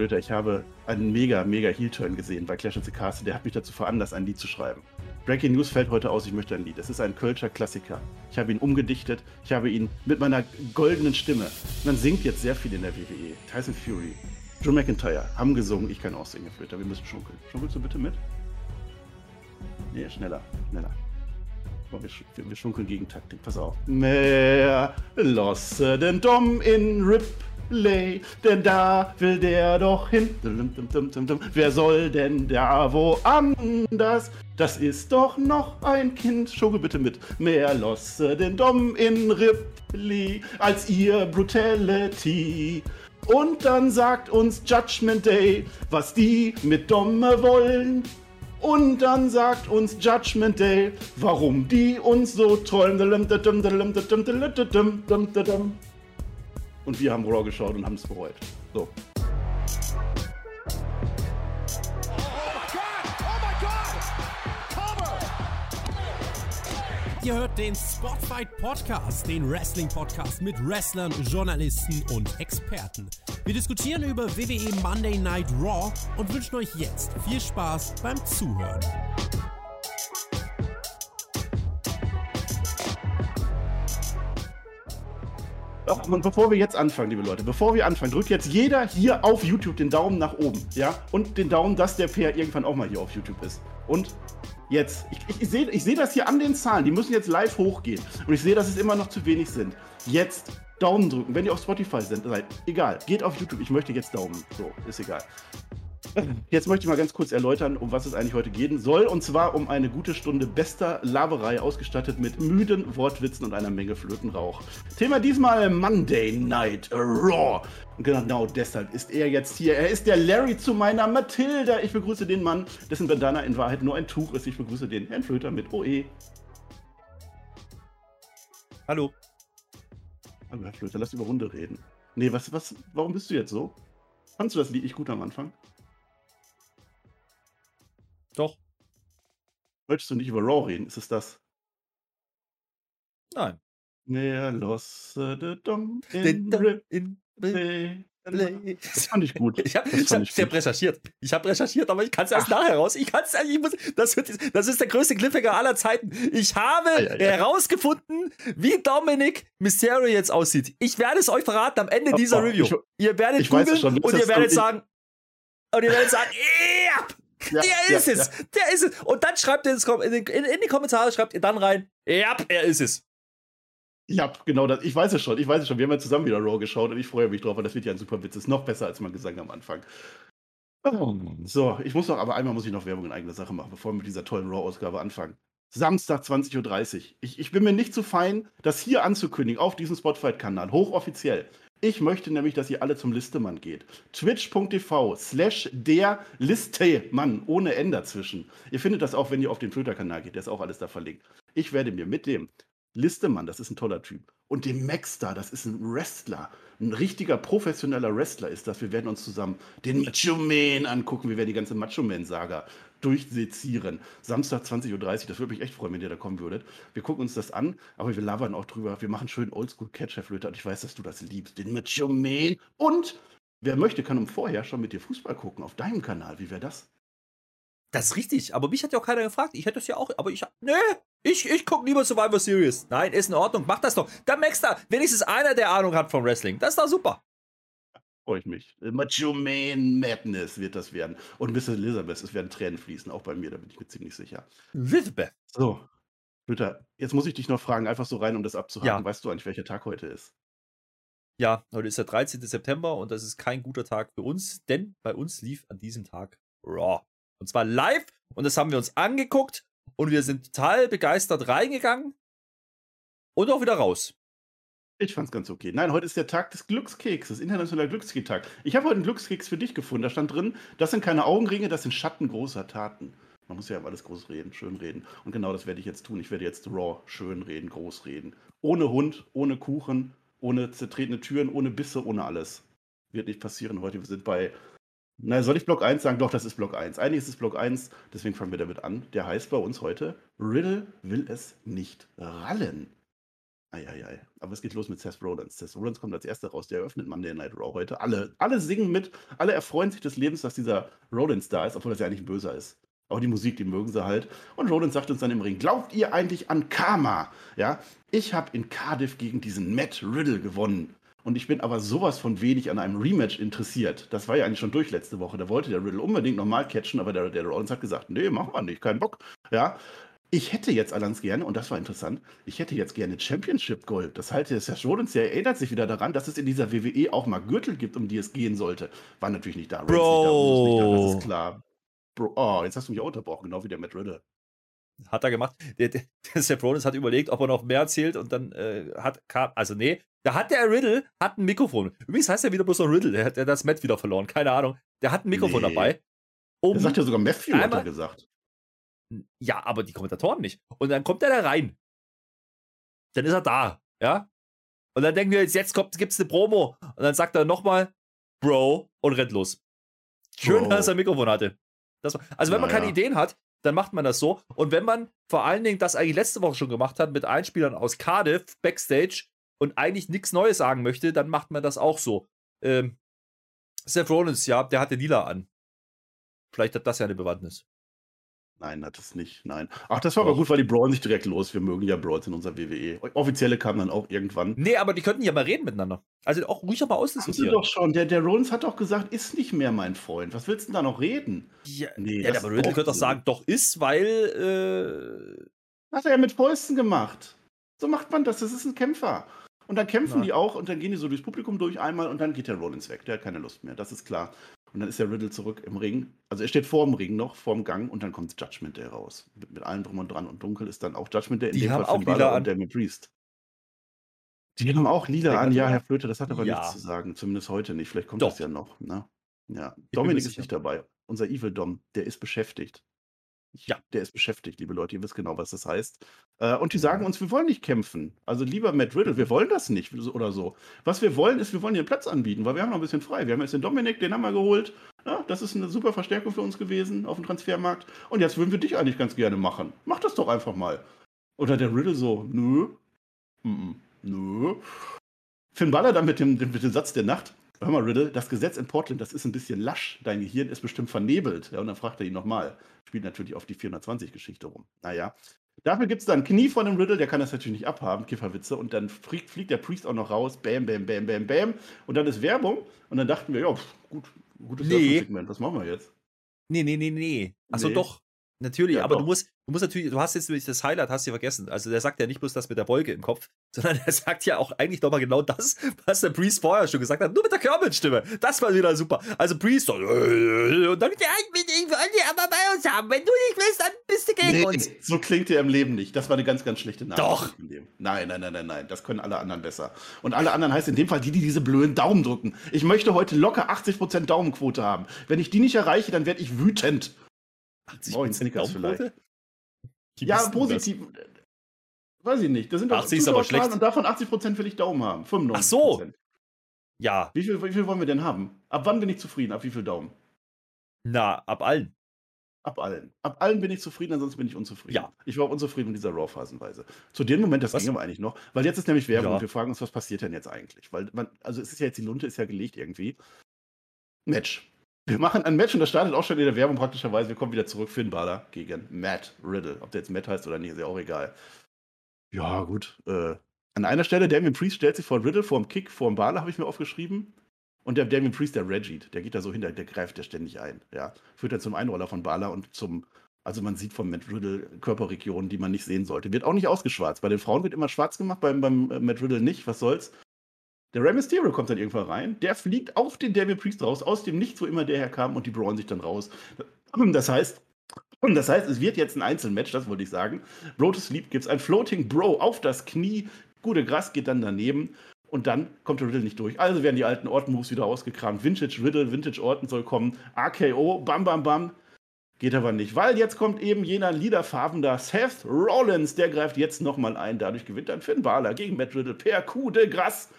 Flöter, ich habe einen mega, mega Heel-Turn gesehen bei Clash of the Castle. Der hat mich dazu veranlasst, ein Lied zu schreiben. Breaking News fällt heute aus, ich möchte ein Lied. Es ist ein Kölscher Klassiker. Ich habe ihn umgedichtet, ich habe ihn mit meiner goldenen Stimme. Man singt jetzt sehr viel in der WWE. Tyson Fury, Joe McIntyre haben gesungen, ich kann auch singen, Flöter. Wir müssen schunkeln. Schunkelst du bitte mit? Nee, schneller, schneller. Oh, wir, wir, schunkeln gegen Taktik. Pass auf. Mehr losse den Dom in Ripley, denn da will der doch hin. Wer soll denn da woanders? Das ist doch noch ein Kind. Schunkel bitte mit. Mehr losse den Dom in Ripley als ihr Brutality. Und dann sagt uns Judgment Day, was die mit Domme wollen. Und dann sagt uns Judgment Day, warum die uns so trollen. Und wir haben Raw geschaut und haben es bereut. So. Ihr hört den Spotfight Podcast, den Wrestling Podcast mit Wrestlern, Journalisten und Experten. Wir diskutieren über WWE Monday Night Raw und wünschen euch jetzt viel Spaß beim Zuhören. Und bevor wir jetzt anfangen, liebe Leute, bevor wir anfangen, drückt jetzt jeder hier auf YouTube den Daumen nach oben, ja? Und den Daumen, dass der Pair irgendwann auch mal hier auf YouTube ist. Und jetzt, ich, ich, ich sehe ich seh das hier an den Zahlen, die müssen jetzt live hochgehen. Und ich sehe, dass es immer noch zu wenig sind. Jetzt Daumen drücken, wenn ihr auf Spotify seid, egal, geht auf YouTube, ich möchte jetzt Daumen. So, ist egal. Jetzt möchte ich mal ganz kurz erläutern, um was es eigentlich heute gehen soll. Und zwar um eine gute Stunde bester Laberei, ausgestattet mit müden Wortwitzen und einer Menge Flötenrauch. Thema diesmal Monday Night Raw. Und genau deshalb ist er jetzt hier. Er ist der Larry zu meiner Mathilda. Ich begrüße den Mann, dessen Bandana in Wahrheit nur ein Tuch ist. Ich begrüße den Herrn Flöter mit OE. Hallo. Hallo, Herr Flöter, lass über Runde reden. Nee, was, was, warum bist du jetzt so? Fandest du das Lied nicht gut am Anfang? Doch. Möchtest du nicht über Raw reden? Ist es das? Nein. Mehr losse de dom in, in, das fand ich gut. Ich habe hab recherchiert. Ich habe recherchiert, aber ich kann es erst Ach. nachher raus. Ich kann es ich muss, das, das ist der größte Cliffhanger aller Zeiten. Ich habe ja, ja, ja. herausgefunden, wie Dominic Mysterio jetzt aussieht. Ich werde es euch verraten am Ende dieser oh, Review. Ich, ihr werdet googeln und ihr werdet sagen, und ihr werdet sagen, ja, der ist ja, es, ja. der ist es. Und dann schreibt ihr in, in, in, die Kommentare, schreibt ihr dann rein, ja, er ist es. Ja, genau das. Ich weiß es schon, ich weiß es schon. Wir haben ja zusammen wieder Raw geschaut und ich freue mich drauf, weil das wird ja ein super Witz. Ist noch besser als mein Gesang am Anfang. So, ich muss noch, aber einmal muss ich noch Werbung in eigener Sache machen, bevor wir mit dieser tollen Raw-Ausgabe anfangen. Samstag 20.30 Uhr. Ich, ich bin mir nicht zu fein, das hier anzukündigen auf diesem Spotfight-Kanal, hochoffiziell. Ich möchte nämlich, dass ihr alle zum Listemann geht. Twitch.tv slash der Listemann ohne N dazwischen. Ihr findet das auch, wenn ihr auf den Twitter-Kanal geht. Der ist auch alles da verlinkt. Ich werde mir mit dem Listemann, das ist ein toller Typ, und dem Maxstar, das ist ein Wrestler, ein richtiger professioneller Wrestler ist das. Wir werden uns zusammen den Macho Man angucken. Wir werden die ganze Macho Man-Saga durchsezieren. Samstag 20.30 Uhr, das würde mich echt freuen, wenn ihr da kommen würdet. Wir gucken uns das an, aber wir labern auch drüber. Wir machen schön Oldschool-Catcher-Flöte und ich weiß, dass du das liebst. Den Macho Man. Und wer möchte, kann um vorher schon mit dir Fußball gucken auf deinem Kanal. Wie wäre das? Das ist richtig, aber mich hat ja auch keiner gefragt. Ich hätte es ja auch, aber ich, nee, ich, ich gucke lieber Survivor Series. Nein, ist in Ordnung, mach das doch. Da merkst du, wenigstens einer, der Ahnung hat vom Wrestling. Das ist doch super freue ich mich. Macho Man Madness wird das werden. Und Mrs. Elizabeth, es werden Tränen fließen, auch bei mir, da bin ich mir ziemlich sicher. Elizabeth. So, Luther, jetzt muss ich dich noch fragen, einfach so rein, um das abzuhaken. Ja. Weißt du eigentlich, welcher Tag heute ist? Ja, heute ist der 13. September und das ist kein guter Tag für uns, denn bei uns lief an diesem Tag Raw. Und zwar live und das haben wir uns angeguckt und wir sind total begeistert reingegangen und auch wieder raus. Ich fand's ganz okay. Nein, heute ist der Tag des Glückskekses, internationaler Glückskekstag. Ich habe heute einen Glückskeks für dich gefunden. Da stand drin, das sind keine Augenringe, das sind Schatten großer Taten. Man muss ja über alles groß reden, schön reden. Und genau das werde ich jetzt tun. Ich werde jetzt raw schön reden, groß reden. Ohne Hund, ohne Kuchen, ohne zertretene Türen, ohne Bisse, ohne alles. Wird nicht passieren heute. Wir sind bei. Na, soll ich Block 1 sagen? Doch, das ist Block 1. Eigentlich ist es Block 1, deswegen fangen wir damit an. Der heißt bei uns heute: Riddle will es nicht rallen. Eieiei. Aber es geht los mit Seth Rollins. Seth Rollins kommt als erster raus. Der eröffnet Monday Night Raw heute. Alle, alle singen mit. Alle erfreuen sich des Lebens, dass dieser Rollins da ist, obwohl das ja eigentlich ein Böser ist. Aber die Musik, die mögen sie halt. Und Rollins sagt uns dann im Ring: Glaubt ihr eigentlich an Karma? Ja, ich habe in Cardiff gegen diesen Matt Riddle gewonnen. Und ich bin aber sowas von wenig an einem Rematch interessiert. Das war ja eigentlich schon durch letzte Woche. Da wollte der Riddle unbedingt nochmal catchen, aber der, der Rollins hat gesagt: Nee, machen wir nicht, keinen Bock. Ja, ich hätte jetzt allerdings gerne, und das war interessant, ich hätte jetzt gerne Championship Gold. Das halte es ja schon und der erinnert sich wieder daran, dass es in dieser WWE auch mal Gürtel gibt, um die es gehen sollte. War natürlich nicht da. Bro. Nicht da, das ist klar. Bro, oh, jetzt hast du mich auch unterbrochen, genau wie der Matt Riddle. Hat er gemacht. Der, der, der Seth Rollins hat überlegt, ob er noch mehr erzählt und dann äh, hat, kam, also nee, da hat der Riddle, hat ein Mikrofon. Übrigens heißt er wieder bloß noch Riddle, der hat das Matt wieder verloren, keine Ahnung. Der hat ein Mikrofon nee. dabei. Um der sagt ja sogar Matthew, hat er gesagt. Ja, aber die Kommentatoren nicht. Und dann kommt er da rein. Dann ist er da, ja. Und dann denken wir jetzt, jetzt kommt, gibt's eine Promo. Und dann sagt er nochmal, Bro, und rennt los. Schön, Bro. dass er ein Mikrofon hatte. War, also, wenn man keine. Ideen hat, dann macht man das so. Und wenn man vor allen Dingen das eigentlich letzte Woche schon gemacht hat mit Einspielern aus Cardiff, Backstage und eigentlich nichts Neues sagen möchte, dann macht man das auch so. Ähm, Seth Rollins, ja, der hatte Lila an. Vielleicht hat das ja eine Bewandtnis. Nein, hat es nicht. Nein. Ach, das war aber gut, weil die brawlen sich direkt los. Wir mögen ja Brawls in unserer WWE. Offizielle kamen dann auch irgendwann. Nee, aber die könnten ja mal reden miteinander. Also auch ruhig mal ausdiskutieren. doch schon. Der, der Rollins hat doch gesagt, ist nicht mehr mein Freund. Was willst du denn da noch reden? Ja, nee, ja aber Riddle könnte doch sagen, doch ist, weil. Äh... Hat er ja mit Fäusten gemacht. So macht man das. Das ist ein Kämpfer. Und dann kämpfen Na. die auch und dann gehen die so durchs Publikum durch einmal und dann geht der Rollins weg. Der hat keine Lust mehr. Das ist klar. Und dann ist der Riddle zurück im Ring. Also er steht vor dem Ring noch, vor dem Gang und dann kommt Judgment Day raus. Mit, mit allem drum und dran. Und dunkel ist dann auch Judgment Day in Die dem haben Fall auch Finn lila und Damien Priest. Die haben auch lila an, ja, Herr Flöte, das hat aber ja. nichts zu sagen. Zumindest heute nicht. Vielleicht kommt Doch. das ja noch. Ne? Ja. Dominik ist nicht dabei. Unser Evil Dom, der ist beschäftigt. Ja, der ist beschäftigt, liebe Leute. Ihr wisst genau, was das heißt. Äh, und die sagen uns, wir wollen nicht kämpfen. Also lieber Matt Riddle, wir wollen das nicht oder so. Was wir wollen, ist, wir wollen dir einen Platz anbieten, weil wir haben noch ein bisschen frei. Wir haben jetzt den Dominik, den haben wir geholt. Ja, das ist eine super Verstärkung für uns gewesen auf dem Transfermarkt. Und jetzt würden wir dich eigentlich ganz gerne machen. Mach das doch einfach mal. Oder der Riddle so, nö. Nö. Finn Baller dann mit dem, mit dem Satz der Nacht. Hör mal, Riddle, das Gesetz in Portland, das ist ein bisschen lasch. Dein Gehirn ist bestimmt vernebelt. Ja, und dann fragt er ihn nochmal. Spielt natürlich auf die 420-Geschichte rum. Naja. Dafür gibt es dann Knie von dem Riddle, der kann das natürlich nicht abhaben, Kifferwitze. Und dann fliegt, fliegt der Priest auch noch raus. Bam, bam, bam, bam, bam. Und dann ist Werbung. Und dann dachten wir, ja, gut, gutes nee. Segment. Was machen wir jetzt? Nee, nee, nee, nee. Achso, nee. doch. Natürlich, ja, aber doch. du musst, du musst natürlich, du hast jetzt das Highlight, hast du vergessen. Also der sagt ja nicht bloß das mit der Beuge im Kopf, sondern er sagt ja auch eigentlich nochmal genau das, was der Priest vorher schon gesagt hat, nur mit der Körperstimme. Das war wieder super. Also Priest und dann, ja, ich will die aber bei uns haben. Wenn du nicht willst, dann bist du gegen nee, uns. So klingt er im Leben nicht. Das war eine ganz, ganz schlechte Nachricht. Doch. Nein, nein, nein, nein, nein. Das können alle anderen besser. Und alle anderen heißt in dem Fall die, die diese blöden Daumen drücken. Ich möchte heute locker 80% Daumenquote haben. Wenn ich die nicht erreiche, dann werde ich wütend. 80 oh, Snickers vielleicht. Ja, positiv. Weiß ich nicht. Das sind doch 80 ist aber schlecht. Und davon 80% will ich Daumen haben. 95%. Ach so. Ja. Wie viel, wie viel wollen wir denn haben? Ab wann bin ich zufrieden? Ab wie viel Daumen? Na, ab allen. Ab allen. Ab allen bin ich zufrieden, ansonsten bin ich unzufrieden. Ja. Ich war auch unzufrieden mit dieser Raw-Phasenweise. Zu dem Moment, das was? ging aber eigentlich noch, weil jetzt ist nämlich Werbung ja. und wir fragen uns, was passiert denn jetzt eigentlich? Weil man, also es ist ja jetzt, die Lunte ist ja gelegt irgendwie. Match. Wir machen ein Match und das startet auch schon in der Werbung praktischerweise. Wir kommen wieder zurück. Finn Balor gegen Matt Riddle. Ob der jetzt Matt heißt oder nicht, ist ja auch egal. Ja, gut. Äh, an einer Stelle, Damien Priest stellt sich vor Riddle, vor dem Kick, vor dem Balor, habe ich mir aufgeschrieben. Und der Damien Priest, der Reggie, der geht da so hinter, der greift ja ständig ein. Ja. Führt dann zum Einroller von Balor und zum, also man sieht vom Matt Riddle Körperregionen, die man nicht sehen sollte. Wird auch nicht ausgeschwarzt. Bei den Frauen wird immer schwarz gemacht, beim, beim äh, Matt Riddle nicht. Was soll's? Der Rey Mysterio kommt dann irgendwann rein, der fliegt auf den Damien Priest raus, aus dem Nichts, wo immer der herkam, und die brauen sich dann raus. Das heißt, das heißt, es wird jetzt ein Einzelmatch, das wollte ich sagen. Bro to Sleep gibt es ein Floating Bro auf das Knie. Gute Gras geht dann daneben. Und dann kommt der Riddle nicht durch. Also werden die alten Orton-Moves wieder ausgekramt. Vintage Riddle, Vintage Orton soll kommen. AKO, bam, bam, bam. Geht aber nicht, weil jetzt kommt eben jener liederfarbender Seth Rollins. Der greift jetzt nochmal ein. Dadurch gewinnt dann Finn Balor gegen Matt Riddle per Coup de Gras.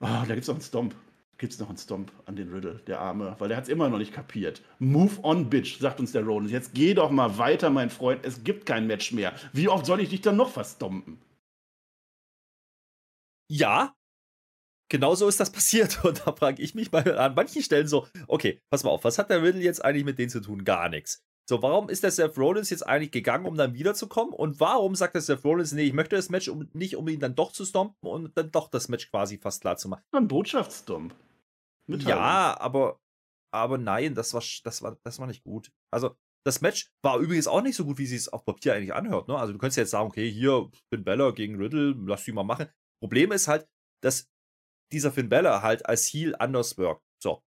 Oh, da gibt es noch einen Stomp. Gibt es noch einen Stomp an den Riddle, der Arme, weil der hat es immer noch nicht kapiert. Move on, Bitch, sagt uns der Rollins. Jetzt geh doch mal weiter, mein Freund. Es gibt kein Match mehr. Wie oft soll ich dich dann noch verstompen? Ja, genau so ist das passiert. Und da frage ich mich mal an manchen Stellen so, okay, pass mal auf, was hat der Riddle jetzt eigentlich mit denen zu tun? Gar nichts. So, warum ist der Seth Rollins jetzt eigentlich gegangen, um dann wiederzukommen? Und warum sagt der Seth Rollins, nee, ich möchte das Match um, nicht, um ihn dann doch zu stompen und dann doch das Match quasi fast klar zu machen? Ein Botschaftsstomp. Ja, aber, aber nein, das war, das, war, das war nicht gut. Also, das Match war übrigens auch nicht so gut, wie sie es auf Papier eigentlich anhört. Ne? Also, du könntest ja jetzt sagen, okay, hier, Finn Bella gegen Riddle, lass die mal machen. Problem ist halt, dass dieser Finn Bella halt als Heel anders wirkt. So.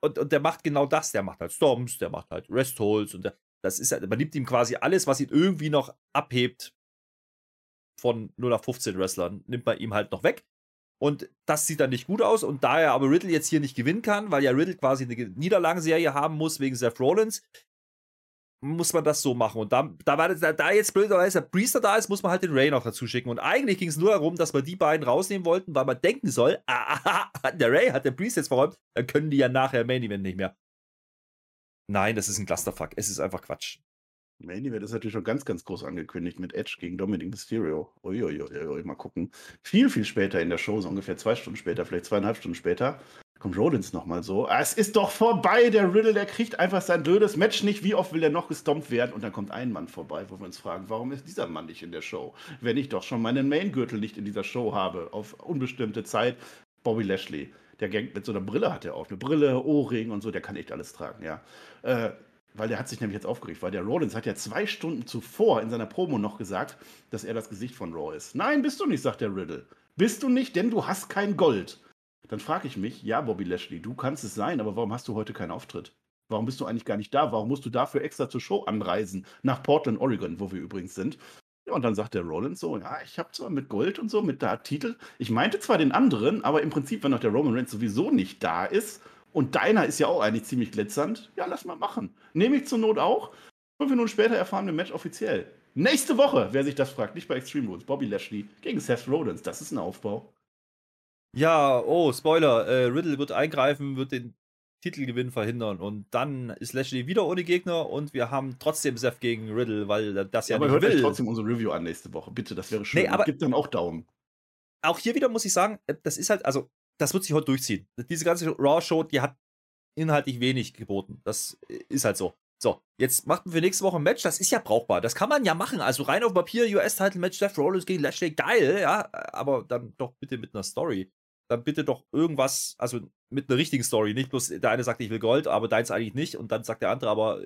Und, und der macht genau das. Der macht halt Storms, der macht halt Rest Holds und der, das ist halt, man nimmt ihm quasi alles, was ihn irgendwie noch abhebt von 0 auf 15 Wrestlern, nimmt man ihm halt noch weg. Und das sieht dann nicht gut aus. Und da er aber Riddle jetzt hier nicht gewinnen kann, weil ja Riddle quasi eine Niederlagenserie haben muss wegen Seth Rollins, muss man das so machen. Und da, da, war, da, da jetzt blöderweise der Priester da ist, muss man halt den Ray noch dazu schicken. Und eigentlich ging es nur darum, dass wir die beiden rausnehmen wollten, weil man denken soll, ah, der Ray hat der Priest jetzt verräumt, dann können die ja nachher Main Event nicht mehr. Nein, das ist ein Clusterfuck. Es ist einfach Quatsch. Main Event ist natürlich schon ganz, ganz groß angekündigt mit Edge gegen Dominic Mysterio. Uiuiui, mal gucken. Viel, viel später in der Show, so ungefähr zwei Stunden später, vielleicht zweieinhalb Stunden später, kommt Rollins nochmal so. Ah, es ist doch vorbei, der Riddle, der kriegt einfach sein blödes Match nicht. Wie oft will er noch gestompt werden? Und dann kommt ein Mann vorbei, wo wir uns fragen, warum ist dieser Mann nicht in der Show? Wenn ich doch schon meinen Main-Gürtel nicht in dieser Show habe, auf unbestimmte Zeit. Bobby Lashley, der Gang mit so einer Brille hat er auf. Eine Brille, Ohrring und so, der kann echt alles tragen, ja. Äh, weil der hat sich nämlich jetzt aufgeregt, weil der Rollins hat ja zwei Stunden zuvor in seiner Promo noch gesagt, dass er das Gesicht von Raw ist. Nein, bist du nicht, sagt der Riddle. Bist du nicht, denn du hast kein Gold. Dann frage ich mich, ja, Bobby Lashley, du kannst es sein, aber warum hast du heute keinen Auftritt? Warum bist du eigentlich gar nicht da? Warum musst du dafür extra zur Show anreisen? Nach Portland, Oregon, wo wir übrigens sind. Ja, und dann sagt der Rollins so, ja, ich habe zwar mit Gold und so, mit da Titel, ich meinte zwar den anderen, aber im Prinzip, wenn noch der Roman Reigns sowieso nicht da ist und deiner ist ja auch eigentlich ziemlich glitzernd, ja, lass mal machen. Nehme ich zur Not auch. Fünf Minuten später erfahren wir Match offiziell. Nächste Woche, wer sich das fragt, nicht bei Extreme Rules, Bobby Lashley gegen Seth Rollins. Das ist ein Aufbau. Ja, oh, Spoiler. Äh, Riddle wird eingreifen, wird den Titelgewinn verhindern und dann ist Lashley wieder ohne Gegner und wir haben trotzdem Seth gegen Riddle, weil das ja, ja aber hört will. euch trotzdem unsere Review an nächste Woche, bitte, das wäre schön. Nee, aber gibt dann auch Daumen. Auch hier wieder muss ich sagen, äh, das ist halt, also das wird sich heute durchziehen. Diese ganze Raw-Show, die hat inhaltlich wenig geboten. Das äh, ist halt so. So, jetzt macht man für nächste Woche ein Match, das ist ja brauchbar. Das kann man ja machen. Also rein auf Papier, US-Title-Match, Seth Rollins gegen Lashley, geil, ja, aber dann doch bitte mit einer Story dann bitte doch irgendwas, also mit einer richtigen Story. Nicht bloß der eine sagt, ich will Gold, aber deins eigentlich nicht. Und dann sagt der andere, aber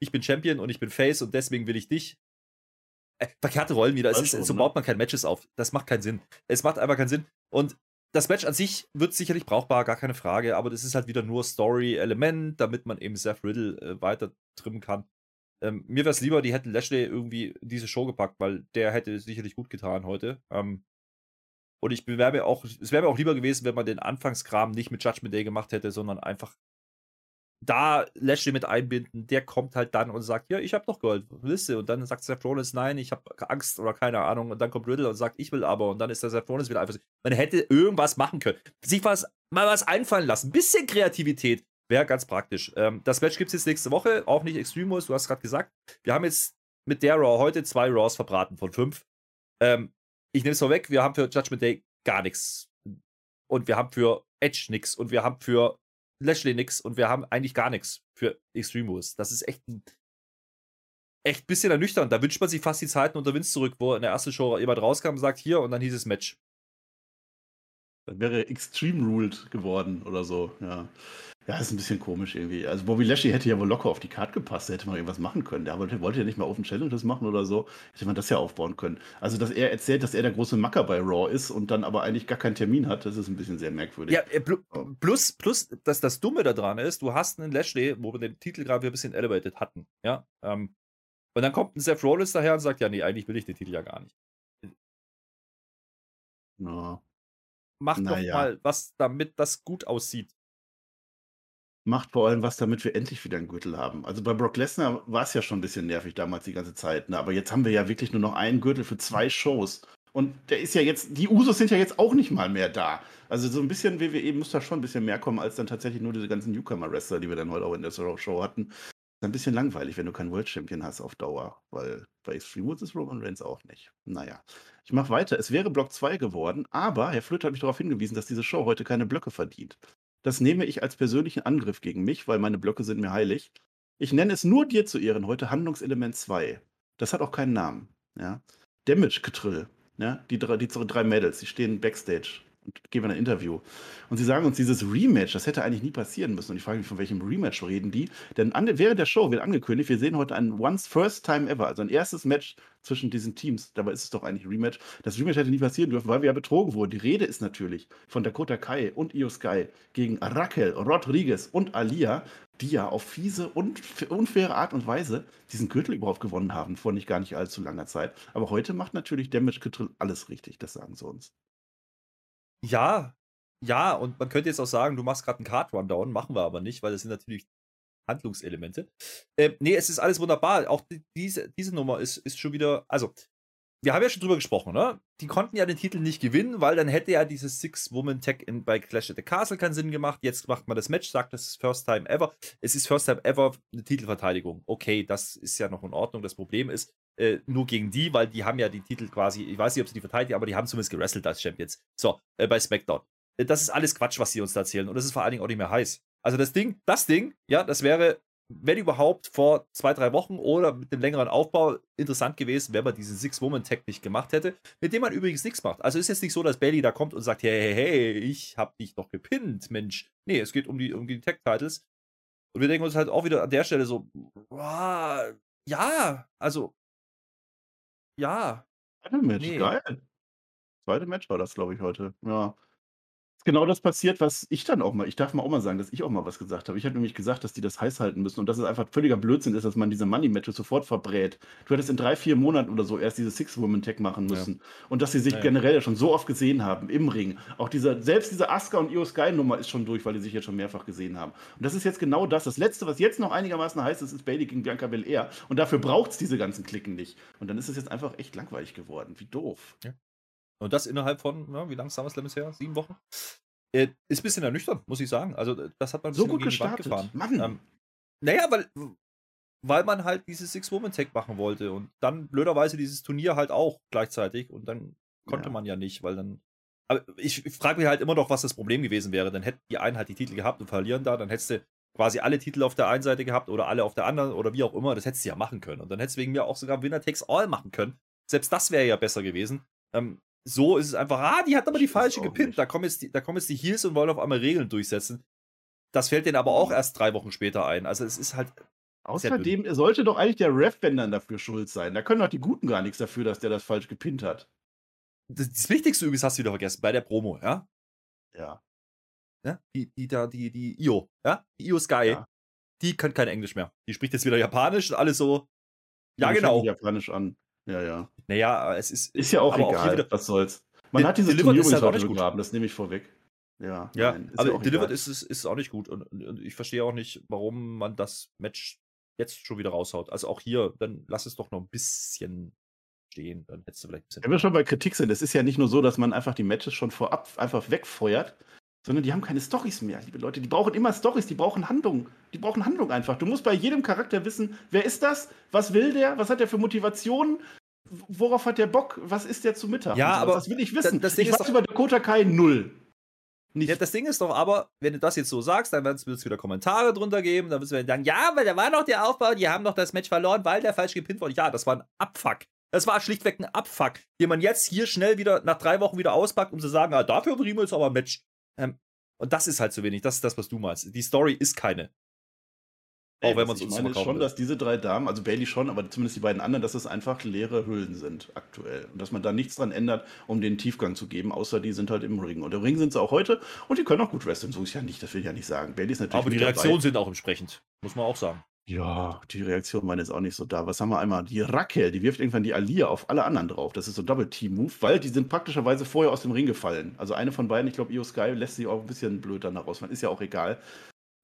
ich bin Champion und ich bin Face und deswegen will ich dich. Äh, verkehrte Rollen wieder. Es ist, so ne? baut man keine Matches auf. Das macht keinen Sinn. Es macht einfach keinen Sinn. Und das Match an sich wird sicherlich brauchbar, gar keine Frage, aber das ist halt wieder nur Story-Element, damit man eben Seth Riddle äh, weiter trimmen kann. Ähm, mir wäre es lieber, die hätten Lashley irgendwie diese Show gepackt, weil der hätte sicherlich gut getan heute. Ähm, und ich bewerbe auch, es wäre mir auch lieber gewesen, wenn man den Anfangskram nicht mit Judgment Day gemacht hätte, sondern einfach da Lashley mit einbinden, der kommt halt dann und sagt, ja, ich habe noch Gold, du? Und dann sagt Seth Rollins, nein, ich habe Angst oder keine Ahnung. Und dann kommt Riddle und sagt, ich will aber. Und dann ist der Seth Rollins wieder einfach. Man hätte irgendwas machen können. Sich was, mal was einfallen lassen. bisschen Kreativität wäre ganz praktisch. Ähm, das Match gibt es jetzt nächste Woche, auch nicht Extremos, du hast gerade gesagt. Wir haben jetzt mit der Raw heute zwei Raws verbraten von fünf. Ähm, ich nehme es vorweg, wir haben für Judgment Day gar nichts. Und wir haben für Edge nichts. Und wir haben für Lashley nichts. Und wir haben eigentlich gar nichts für Extreme Rules. Das ist echt ein echt bisschen ernüchternd. Da wünscht man sich fast die Zeiten unter Vince zurück, wo in der ersten Show jemand rauskam und sagt, hier, und dann hieß es Match. Dann wäre Extreme Ruled geworden oder so, ja. Ja, ist ein bisschen komisch irgendwie. Also Bobby Lashley hätte ja wohl locker auf die Karte gepasst, da hätte man irgendwas machen können. Der wollte, wollte ja nicht mal Open Challenges machen oder so. Hätte man das ja aufbauen können. Also, dass er erzählt, dass er der große Macker bei Raw ist und dann aber eigentlich gar keinen Termin hat, das ist ein bisschen sehr merkwürdig. Ja, äh, plus, plus dass das Dumme daran ist, du hast einen Lashley, wo wir den Titel gerade ein bisschen elevated hatten, ja. Ähm, und dann kommt ein Seth Rollins daher und sagt, ja, nee, eigentlich will ich den Titel ja gar nicht. No. Mach Na doch ja. mal was, damit das gut aussieht macht vor allem was, damit wir endlich wieder einen Gürtel haben. Also bei Brock Lesnar war es ja schon ein bisschen nervig damals die ganze Zeit, ne? aber jetzt haben wir ja wirklich nur noch einen Gürtel für zwei Shows. Und der ist ja jetzt, die Usos sind ja jetzt auch nicht mal mehr da. Also so ein bisschen WWE muss da schon ein bisschen mehr kommen, als dann tatsächlich nur diese ganzen Newcomer-Wrestler, die wir dann heute auch in der Show hatten. ein bisschen langweilig, wenn du keinen World Champion hast auf Dauer, weil bei Extreme Rules ist Roman Reigns auch nicht. Naja, ich mache weiter. Es wäre Block 2 geworden, aber Herr Flöter hat mich darauf hingewiesen, dass diese Show heute keine Blöcke verdient. Das nehme ich als persönlichen Angriff gegen mich, weil meine Blöcke sind mir heilig. Ich nenne es nur dir zu Ehren heute Handlungselement 2. Das hat auch keinen Namen. Ja? Damage-Getrill. Ja? Die, drei, die drei Mädels, die stehen backstage geben ein Interview. Und sie sagen uns, dieses Rematch, das hätte eigentlich nie passieren müssen. Und ich frage mich, von welchem Rematch reden die? Denn an, während der Show wird angekündigt, wir sehen heute ein Once First Time Ever, also ein erstes Match zwischen diesen Teams. Dabei ist es doch eigentlich Rematch. Das Rematch hätte nie passieren dürfen, weil wir ja betrogen wurden. Die Rede ist natürlich von Dakota Kai und Io Sky gegen Raquel, Rodriguez und Alia, die ja auf fiese und unfaire Art und Weise diesen Gürtel überhaupt gewonnen haben, vor nicht gar nicht allzu langer Zeit. Aber heute macht natürlich Damage Control alles richtig, das sagen sie uns. Ja, ja, und man könnte jetzt auch sagen, du machst gerade einen Card-Rundown, machen wir aber nicht, weil das sind natürlich Handlungselemente. Äh, nee, es ist alles wunderbar. Auch die, diese, diese Nummer ist, ist schon wieder, also, wir haben ja schon drüber gesprochen, ne? Die konnten ja den Titel nicht gewinnen, weil dann hätte ja dieses Six-Woman-Tag bei Clash at the Castle keinen Sinn gemacht. Jetzt macht man das Match, sagt, das ist First Time Ever. Es ist First Time Ever eine Titelverteidigung. Okay, das ist ja noch in Ordnung. Das Problem ist, äh, nur gegen die, weil die haben ja die Titel quasi, ich weiß nicht, ob sie die verteidigen, aber die haben zumindest gerestelt als Champions. So, äh, bei SmackDown. Äh, das ist alles Quatsch, was sie uns da erzählen. Und das ist vor allen Dingen auch nicht mehr heiß. Also das Ding, das Ding, ja, das wäre, wenn überhaupt, vor zwei, drei Wochen oder mit dem längeren Aufbau interessant gewesen, wenn man diesen Six-Woman-Tag nicht gemacht hätte, mit dem man übrigens nichts macht. Also ist jetzt nicht so, dass Bailey da kommt und sagt, hey, hey, hey, ich hab dich doch gepinnt, Mensch. Nee, es geht um die, um die Tag-Titles. Und wir denken uns halt auch wieder an der Stelle so, wow, ja, also ja. Zweite Match, nee. geil. Zweite Match war das, glaube ich, heute. Ja genau das passiert, was ich dann auch mal ich darf mal auch mal sagen, dass ich auch mal was gesagt habe. Ich habe nämlich gesagt, dass die das heiß halten müssen und dass es einfach völliger Blödsinn ist, dass man diese Money-Matches sofort verbrät. Du hättest in drei, vier Monaten oder so erst diese Six-Woman-Tag machen müssen. Ja. Und dass sie sich ja, generell schon so oft gesehen haben im Ring. Auch dieser, selbst diese Asuka und Io Sky-Nummer ist schon durch, weil die sich jetzt schon mehrfach gesehen haben. Und das ist jetzt genau das. Das Letzte, was jetzt noch einigermaßen heiß ist, ist Bailey gegen Bianca Belair. Und dafür braucht es diese ganzen Klicken nicht. Und dann ist es jetzt einfach echt langweilig geworden. Wie doof. Ja. Und das innerhalb von, ja, wie lange SummerSlam ist her? Sieben Wochen? Äh, ist ein bisschen ernüchternd, muss ich sagen. Also, das hat man so gut gestartet. gefahren. Mann. Ähm, naja, weil, weil man halt dieses Six-Woman-Tag machen wollte und dann blöderweise dieses Turnier halt auch gleichzeitig und dann konnte ja. man ja nicht, weil dann. Aber ich, ich frage mich halt immer noch, was das Problem gewesen wäre. Dann hätten die einen halt die Titel gehabt und verlieren da, dann hättest du quasi alle Titel auf der einen Seite gehabt oder alle auf der anderen oder wie auch immer. Das hättest du ja machen können. Und dann hättest du wegen mir auch sogar Winner Takes All machen können. Selbst das wäre ja besser gewesen. Ähm, so ist es einfach, ah, die hat aber die falsche gepinnt. Da kommen, jetzt die, da kommen jetzt die Heels und wollen auf einmal Regeln durchsetzen. Das fällt denen aber auch erst drei Wochen später ein. Also es ist halt. Außerdem sollte doch eigentlich der Ref dann dafür schuld sein. Da können doch die Guten gar nichts dafür, dass der das falsch gepinnt hat. Das, das Wichtigste übrigens hast du wieder vergessen, bei der Promo, ja? Ja. ja? Die, die da, die, die Io, ja? Die Io Sky, ja. die kann kein Englisch mehr. Die spricht jetzt wieder Japanisch und alles so. Ja, ja genau. Japanisch an. Ja, ja. Naja, es ist. Ist ja auch egal, auch was soll's. Man hat dieses Turnier ist halt auch nicht gut. Gegraben, das nehme ich vorweg. Ja, ja nein, aber ja Delivered ist es ist auch nicht gut. Und, und, ich verstehe auch nicht, warum man das Match jetzt schon wieder raushaut. Also auch hier, dann lass es doch noch ein bisschen stehen. Dann hättest du vielleicht ein bisschen. Wenn wir schon bei Kritik sind, es ist ja nicht nur so, dass man einfach die Matches schon vorab einfach wegfeuert, sondern die haben keine Stories mehr, liebe Leute. Die brauchen immer Stories, die brauchen Handlung. Die brauchen Handlung einfach. Du musst bei jedem Charakter wissen, wer ist das? Was will der? Was hat der für Motivationen? worauf hat der Bock? Was ist der zu Mittag? Ja, aber das will ich wissen. Das, das ich weiß doch, über Dakota Kai null. Nicht. Ja, das Ding ist doch aber, wenn du das jetzt so sagst, dann wird es wieder Kommentare drunter geben, dann wirst du sagen, ja, weil da war noch der Aufbau, die haben doch das Match verloren, weil der falsch gepinnt wurde. Ja, das war ein Abfuck. Das war schlichtweg ein Abfuck, den man jetzt hier schnell wieder nach drei Wochen wieder auspackt, um zu sagen, ah, dafür bringen wir jetzt aber ein Match. Ähm, und das ist halt zu wenig. Das ist das, was du meinst. Die Story ist keine. Auch wenn man es uns Ich meine schon, will. dass diese drei Damen, also Bailey schon, aber zumindest die beiden anderen, dass es einfach leere Hüllen sind aktuell. Und dass man da nichts dran ändert, um den Tiefgang zu geben, außer die sind halt im Ring. Und im Ring sind sie auch heute und die können auch gut wresteln. So ist ja nicht, das will ich ja nicht sagen. Bailey ist natürlich. Aber die Reaktionen sind auch entsprechend, muss man auch sagen. Ja, die Reaktion meine ist auch nicht so da. Was haben wir einmal? Die Raquel, die wirft irgendwann die Alia auf alle anderen drauf. Das ist so Double-Team-Move, weil die sind praktischerweise vorher aus dem Ring gefallen. Also eine von beiden, ich glaube, Io Sky lässt sich auch ein bisschen blöd danach raus. Man ist ja auch egal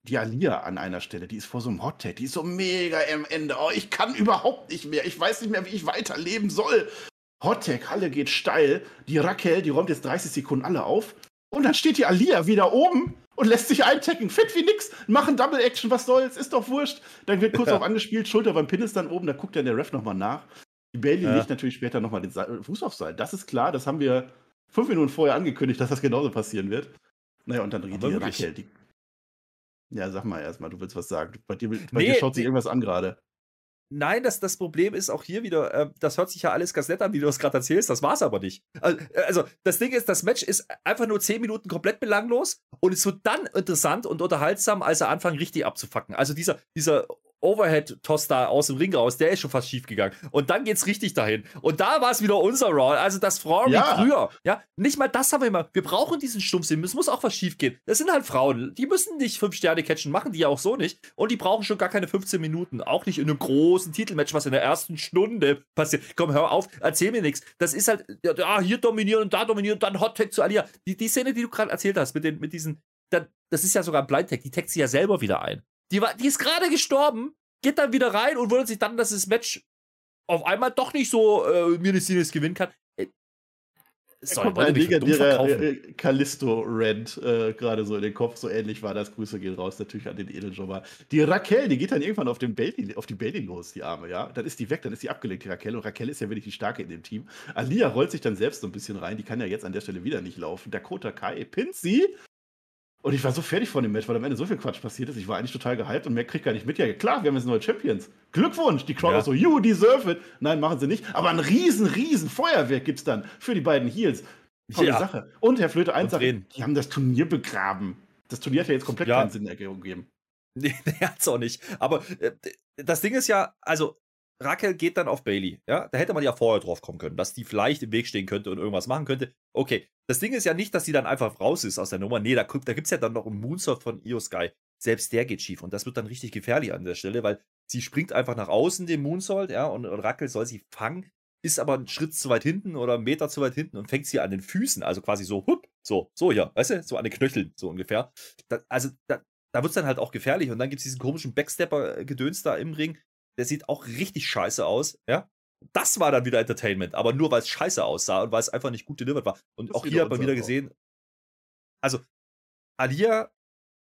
die Alia an einer Stelle, die ist vor so einem Hot Tag, die ist so mega am Ende. Oh, ich kann überhaupt nicht mehr. Ich weiß nicht mehr, wie ich weiterleben soll. Hot Tag, Halle geht steil. Die Raquel, die räumt jetzt 30 Sekunden alle auf. Und dann steht die Alia wieder oben und lässt sich einchecken. Fit wie nix. Machen Double Action, was soll's, ist doch wurscht. Dann wird kurz ja. auf angespielt, Schulter beim Pin ist dann oben, da guckt dann der Ref nochmal nach. Die Bailey ja. legt natürlich später nochmal den Fuß aufs Seil. Das ist klar, das haben wir fünf Minuten vorher angekündigt, dass das genauso passieren wird. Naja, und dann dreht die Raquel. Die... Ja, sag mal erstmal, du willst was sagen. Bei dir, bei nee, dir schaut sich irgendwas an gerade. Nein, das, das Problem ist auch hier wieder, äh, das hört sich ja alles ganz nett an, wie du es gerade erzählst, das war es aber nicht. Also, also, das Ding ist, das Match ist einfach nur 10 Minuten komplett belanglos und es wird dann interessant und unterhaltsam, als er anfangen, richtig abzufacken. Also dieser, dieser Overhead-Toss da aus dem Ring raus, der ist schon fast schief gegangen. Und dann geht's richtig dahin. Und da war es wieder unser Raw. Also das Frauen ja. früher. Ja, nicht mal das haben wir immer. Wir brauchen diesen Stumpfsinn. Es muss auch was schief gehen. Das sind halt Frauen. Die müssen nicht fünf Sterne catchen, machen die ja auch so nicht. Und die brauchen schon gar keine 15 Minuten. Auch nicht in einem großen Titelmatch, was in der ersten Stunde passiert. Komm, hör auf, erzähl mir nichts. Das ist halt, ja, hier dominieren und da dominieren und dann Hot Tag zu Alia. Die, die Szene, die du gerade erzählt hast, mit, den, mit diesen, das ist ja sogar ein Blind Tag. Die taggt sie ja selber wieder ein. Die, war, die ist gerade gestorben, geht dann wieder rein und wundert sich dann, dass das Match auf einmal doch nicht so äh, Miris gewinnen kann. Äh, so, kommt ein legendärer äh, Callisto-Rant äh, gerade so in den Kopf, so ähnlich war das. Grüße gehen raus natürlich an den Edeljobber. Die Raquel, die geht dann irgendwann auf, den Bailey, auf die Bailey los, die Arme, ja. Dann ist die weg, dann ist die abgelenkt, die Raquel. Und Raquel ist ja wirklich die Starke in dem Team. Alia rollt sich dann selbst so ein bisschen rein, die kann ja jetzt an der Stelle wieder nicht laufen. Dakota Kai pinnt sie und ich war so fertig von dem Match, weil am Ende so viel Quatsch passiert ist. Ich war eigentlich total gehypt und mehr kriegt gar nicht mit. Ja, klar, wir haben jetzt neue Champions. Glückwunsch! Die Crowd ja. ist so, you deserve it. Nein, machen sie nicht. Aber ein riesen, riesen Feuerwerk gibt es dann für die beiden Heels. Tolle ja. Sache. Und Herr Flöte, eins die haben das Turnier begraben. Das Turnier hat ja jetzt komplett ja. keinen Sinn gegeben. Nee, der hat's auch nicht. Aber äh, das Ding ist ja, also Raquel geht dann auf Bailey. Ja, da hätte man ja vorher drauf kommen können, dass die vielleicht im Weg stehen könnte und irgendwas machen könnte. Okay, das Ding ist ja nicht, dass sie dann einfach raus ist aus der Nummer. Nee, da, da gibt es ja dann noch einen Moonsault von Io Sky. Selbst der geht schief und das wird dann richtig gefährlich an der Stelle, weil sie springt einfach nach außen, den Moonsault, ja, und, und Raquel soll sie fangen, ist aber einen Schritt zu weit hinten oder einen Meter zu weit hinten und fängt sie an den Füßen, also quasi so, hup, so, so hier, weißt du, so an den Knöcheln, so ungefähr. Da, also da, da wird es dann halt auch gefährlich und dann gibt es diesen komischen Backstepper-Gedöns da im Ring, der sieht auch richtig scheiße aus, ja. Das war dann wieder Entertainment, aber nur weil es scheiße aussah und weil es einfach nicht gut delivered war. Und das auch hier hat man wieder gesehen, also Alia,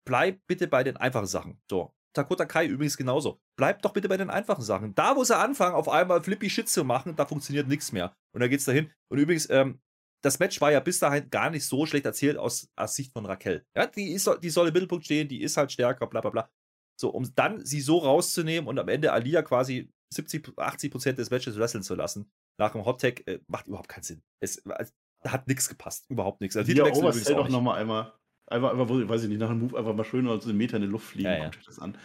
bleib bitte bei den einfachen Sachen. So, Takota Kai übrigens genauso. Bleib doch bitte bei den einfachen Sachen. Da, wo sie anfangen, auf einmal flippy Shit zu machen, da funktioniert nichts mehr. Und da geht's dahin. Und übrigens, ähm, das Match war ja bis dahin gar nicht so schlecht erzählt aus, aus Sicht von Raquel. Ja, die, ist, die soll im Mittelpunkt stehen, die ist halt stärker, bla bla bla. So, um dann sie so rauszunehmen und am Ende Alia quasi 70, 80 Prozent des Matches wresteln zu lassen, nach dem Hot Tag, äh, macht überhaupt keinen Sinn. Es, es hat nichts gepasst, überhaupt nichts. Also, ja, Overstay doch nochmal einmal. Einfach, einfach, weiß ich nicht, nach einem Move einfach mal schön so einen Meter in die Luft fliegen. Ja, ja. Guckt euch das an.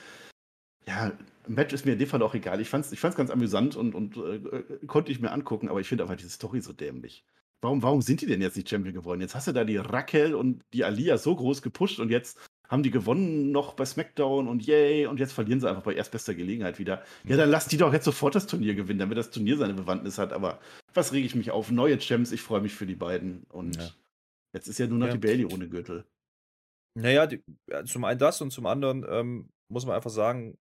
Ja, Match ist mir in dem Fall auch egal. Ich fand es ich fand's ganz amüsant und, und äh, konnte ich mir angucken, aber ich finde einfach diese Story so dämlich. Warum, warum sind die denn jetzt nicht Champion geworden? Jetzt hast du da die Raquel und die Alia so groß gepusht und jetzt haben die gewonnen noch bei SmackDown und yay, und jetzt verlieren sie einfach bei erstbester Gelegenheit wieder. Ja, dann lass die doch jetzt sofort das Turnier gewinnen, damit das Turnier seine Bewandtnis hat. Aber was rege ich mich auf? Neue Champs, ich freue mich für die beiden. Und ja. jetzt ist ja nur noch ja. die Bailey ohne Gürtel. Naja, die, zum einen das und zum anderen ähm, muss man einfach sagen,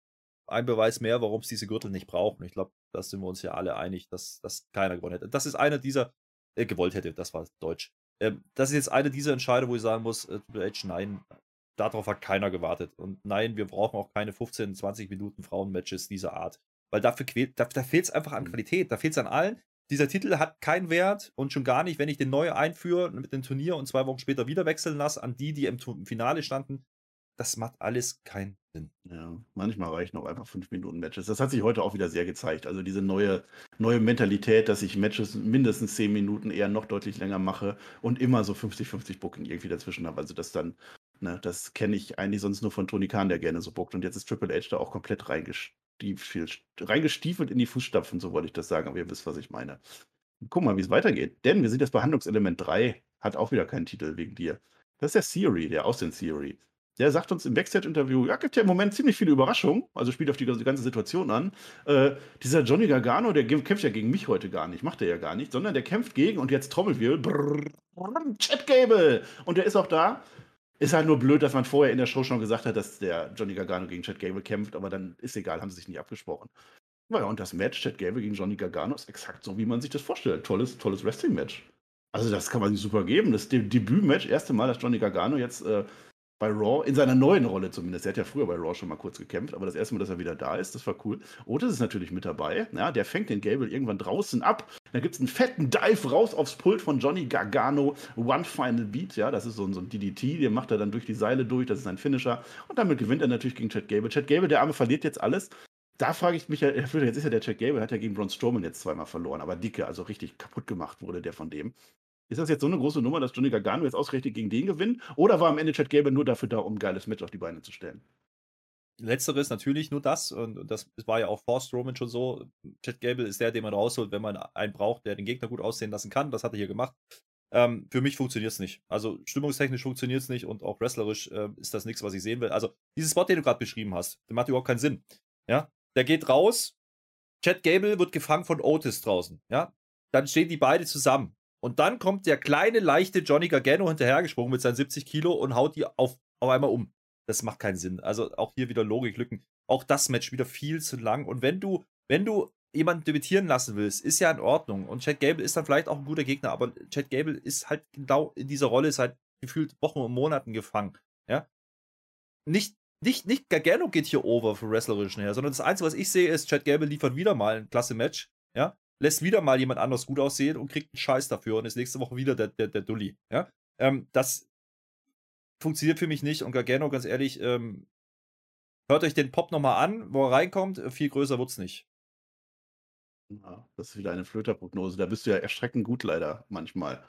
ein Beweis mehr, warum es diese Gürtel nicht brauchen. Ich glaube, da sind wir uns ja alle einig, dass, dass keiner gewonnen hätte. Das ist einer dieser, äh, gewollt hätte, das war Deutsch. Ähm, das ist jetzt eine dieser Entscheidungen, wo ich sagen muss, äh, Triple H, nein, darauf hat keiner gewartet. Und nein, wir brauchen auch keine 15, 20 Minuten Frauenmatches dieser Art. Weil dafür da, da fehlt es einfach an mhm. Qualität, da fehlt es an allen. Dieser Titel hat keinen Wert und schon gar nicht, wenn ich den neu einführe mit dem Turnier und zwei Wochen später wieder wechseln lasse an die, die im Finale standen. Das macht alles keinen Sinn. Ja, manchmal reichen auch einfach 5 Minuten Matches. Das hat sich heute auch wieder sehr gezeigt. Also diese neue, neue Mentalität, dass ich Matches mindestens 10 Minuten eher noch deutlich länger mache und immer so 50-50 Booking irgendwie dazwischen habe. Also dass dann Ne, das kenne ich eigentlich sonst nur von Tony Khan, der gerne so bockt. Und jetzt ist Triple H da auch komplett reingestiefelt, reingestiefelt in die Fußstapfen, so wollte ich das sagen. Aber ihr wisst, was ich meine. Guck mal, wie es weitergeht. Denn wir sind jetzt bei Handlungselement 3, hat auch wieder keinen Titel wegen dir. Das ist der Theory, der Austin Theory. Der sagt uns im Backstage-Interview, ja, gibt ja im Moment ziemlich viele Überraschungen, also spielt auf die ganze Situation an. Äh, dieser Johnny Gargano, der kämpft ja gegen mich heute gar nicht, macht er ja gar nicht, sondern der kämpft gegen, und jetzt Trommelwirbel, Chad Gable. Und der ist auch da. Ist halt nur blöd, dass man vorher in der Show schon gesagt hat, dass der Johnny Gargano gegen Chad Gable kämpft, aber dann ist egal, haben sie sich nicht abgesprochen. Naja, und das Match Chad Gable gegen Johnny Gargano ist exakt so, wie man sich das vorstellt. Tolles, tolles Wrestling-Match. Also, das kann man sich super geben. Das De Debüt-Match, erste Mal, dass Johnny Gargano jetzt äh, bei Raw, in seiner neuen Rolle zumindest. Er hat ja früher bei Raw schon mal kurz gekämpft, aber das erste Mal, dass er wieder da ist, das war cool. Otis ist natürlich mit dabei. Ja, der fängt den Gable irgendwann draußen ab. Da gibt es einen fetten Dive raus aufs Pult von Johnny Gargano. One Final Beat, ja, das ist so ein, so ein DDT, den macht er dann durch die Seile durch, das ist ein Finisher. Und damit gewinnt er natürlich gegen Chad Gable. Chad Gable, der Arme, verliert jetzt alles. Da frage ich mich ja, jetzt ist ja der Chad Gable, hat ja gegen Braun Strowman jetzt zweimal verloren, aber dicke, also richtig kaputt gemacht wurde der von dem. Ist das jetzt so eine große Nummer, dass Johnny Gargano jetzt ausgerechnet gegen den gewinnt? Oder war am Ende Chad Gable nur dafür da, um ein geiles Match auf die Beine zu stellen? Letzteres natürlich nur das, und das war ja auch vor Strowman schon so. Chad Gable ist der, den man rausholt, wenn man einen braucht, der den Gegner gut aussehen lassen kann. Das hat er hier gemacht. Ähm, für mich funktioniert es nicht. Also stimmungstechnisch funktioniert es nicht und auch wrestlerisch äh, ist das nichts, was ich sehen will. Also dieses Spot, den du gerade beschrieben hast, der macht überhaupt keinen Sinn. Ja, der geht raus, Chad Gable wird gefangen von Otis draußen. Ja, dann stehen die beide zusammen. Und dann kommt der kleine, leichte Johnny Gargano hinterhergesprungen mit seinen 70 Kilo und haut die auf, auf einmal um. Das macht keinen Sinn. Also auch hier wieder Logiklücken. Auch das Match wieder viel zu lang. Und wenn du, wenn du jemanden debütieren lassen willst, ist ja in Ordnung. Und Chad Gable ist dann vielleicht auch ein guter Gegner, aber Chad Gable ist halt genau in dieser Rolle seit gefühlt Wochen und Monaten gefangen. Ja. Nicht, nicht, nicht Gargano geht hier over für wrestlerischen her, sondern das Einzige, was ich sehe, ist, Chad Gable liefert wieder mal ein klasse Match. Ja lässt wieder mal jemand anders gut aussehen und kriegt einen Scheiß dafür und ist nächste Woche wieder der, der, der Dulli. Ja? Ähm, das funktioniert für mich nicht und Gargano, ganz ehrlich, ähm, hört euch den Pop nochmal an, wo er reinkommt, viel größer wird's nicht. Ja, das ist wieder eine Flöterprognose. Da bist du ja erschreckend gut leider manchmal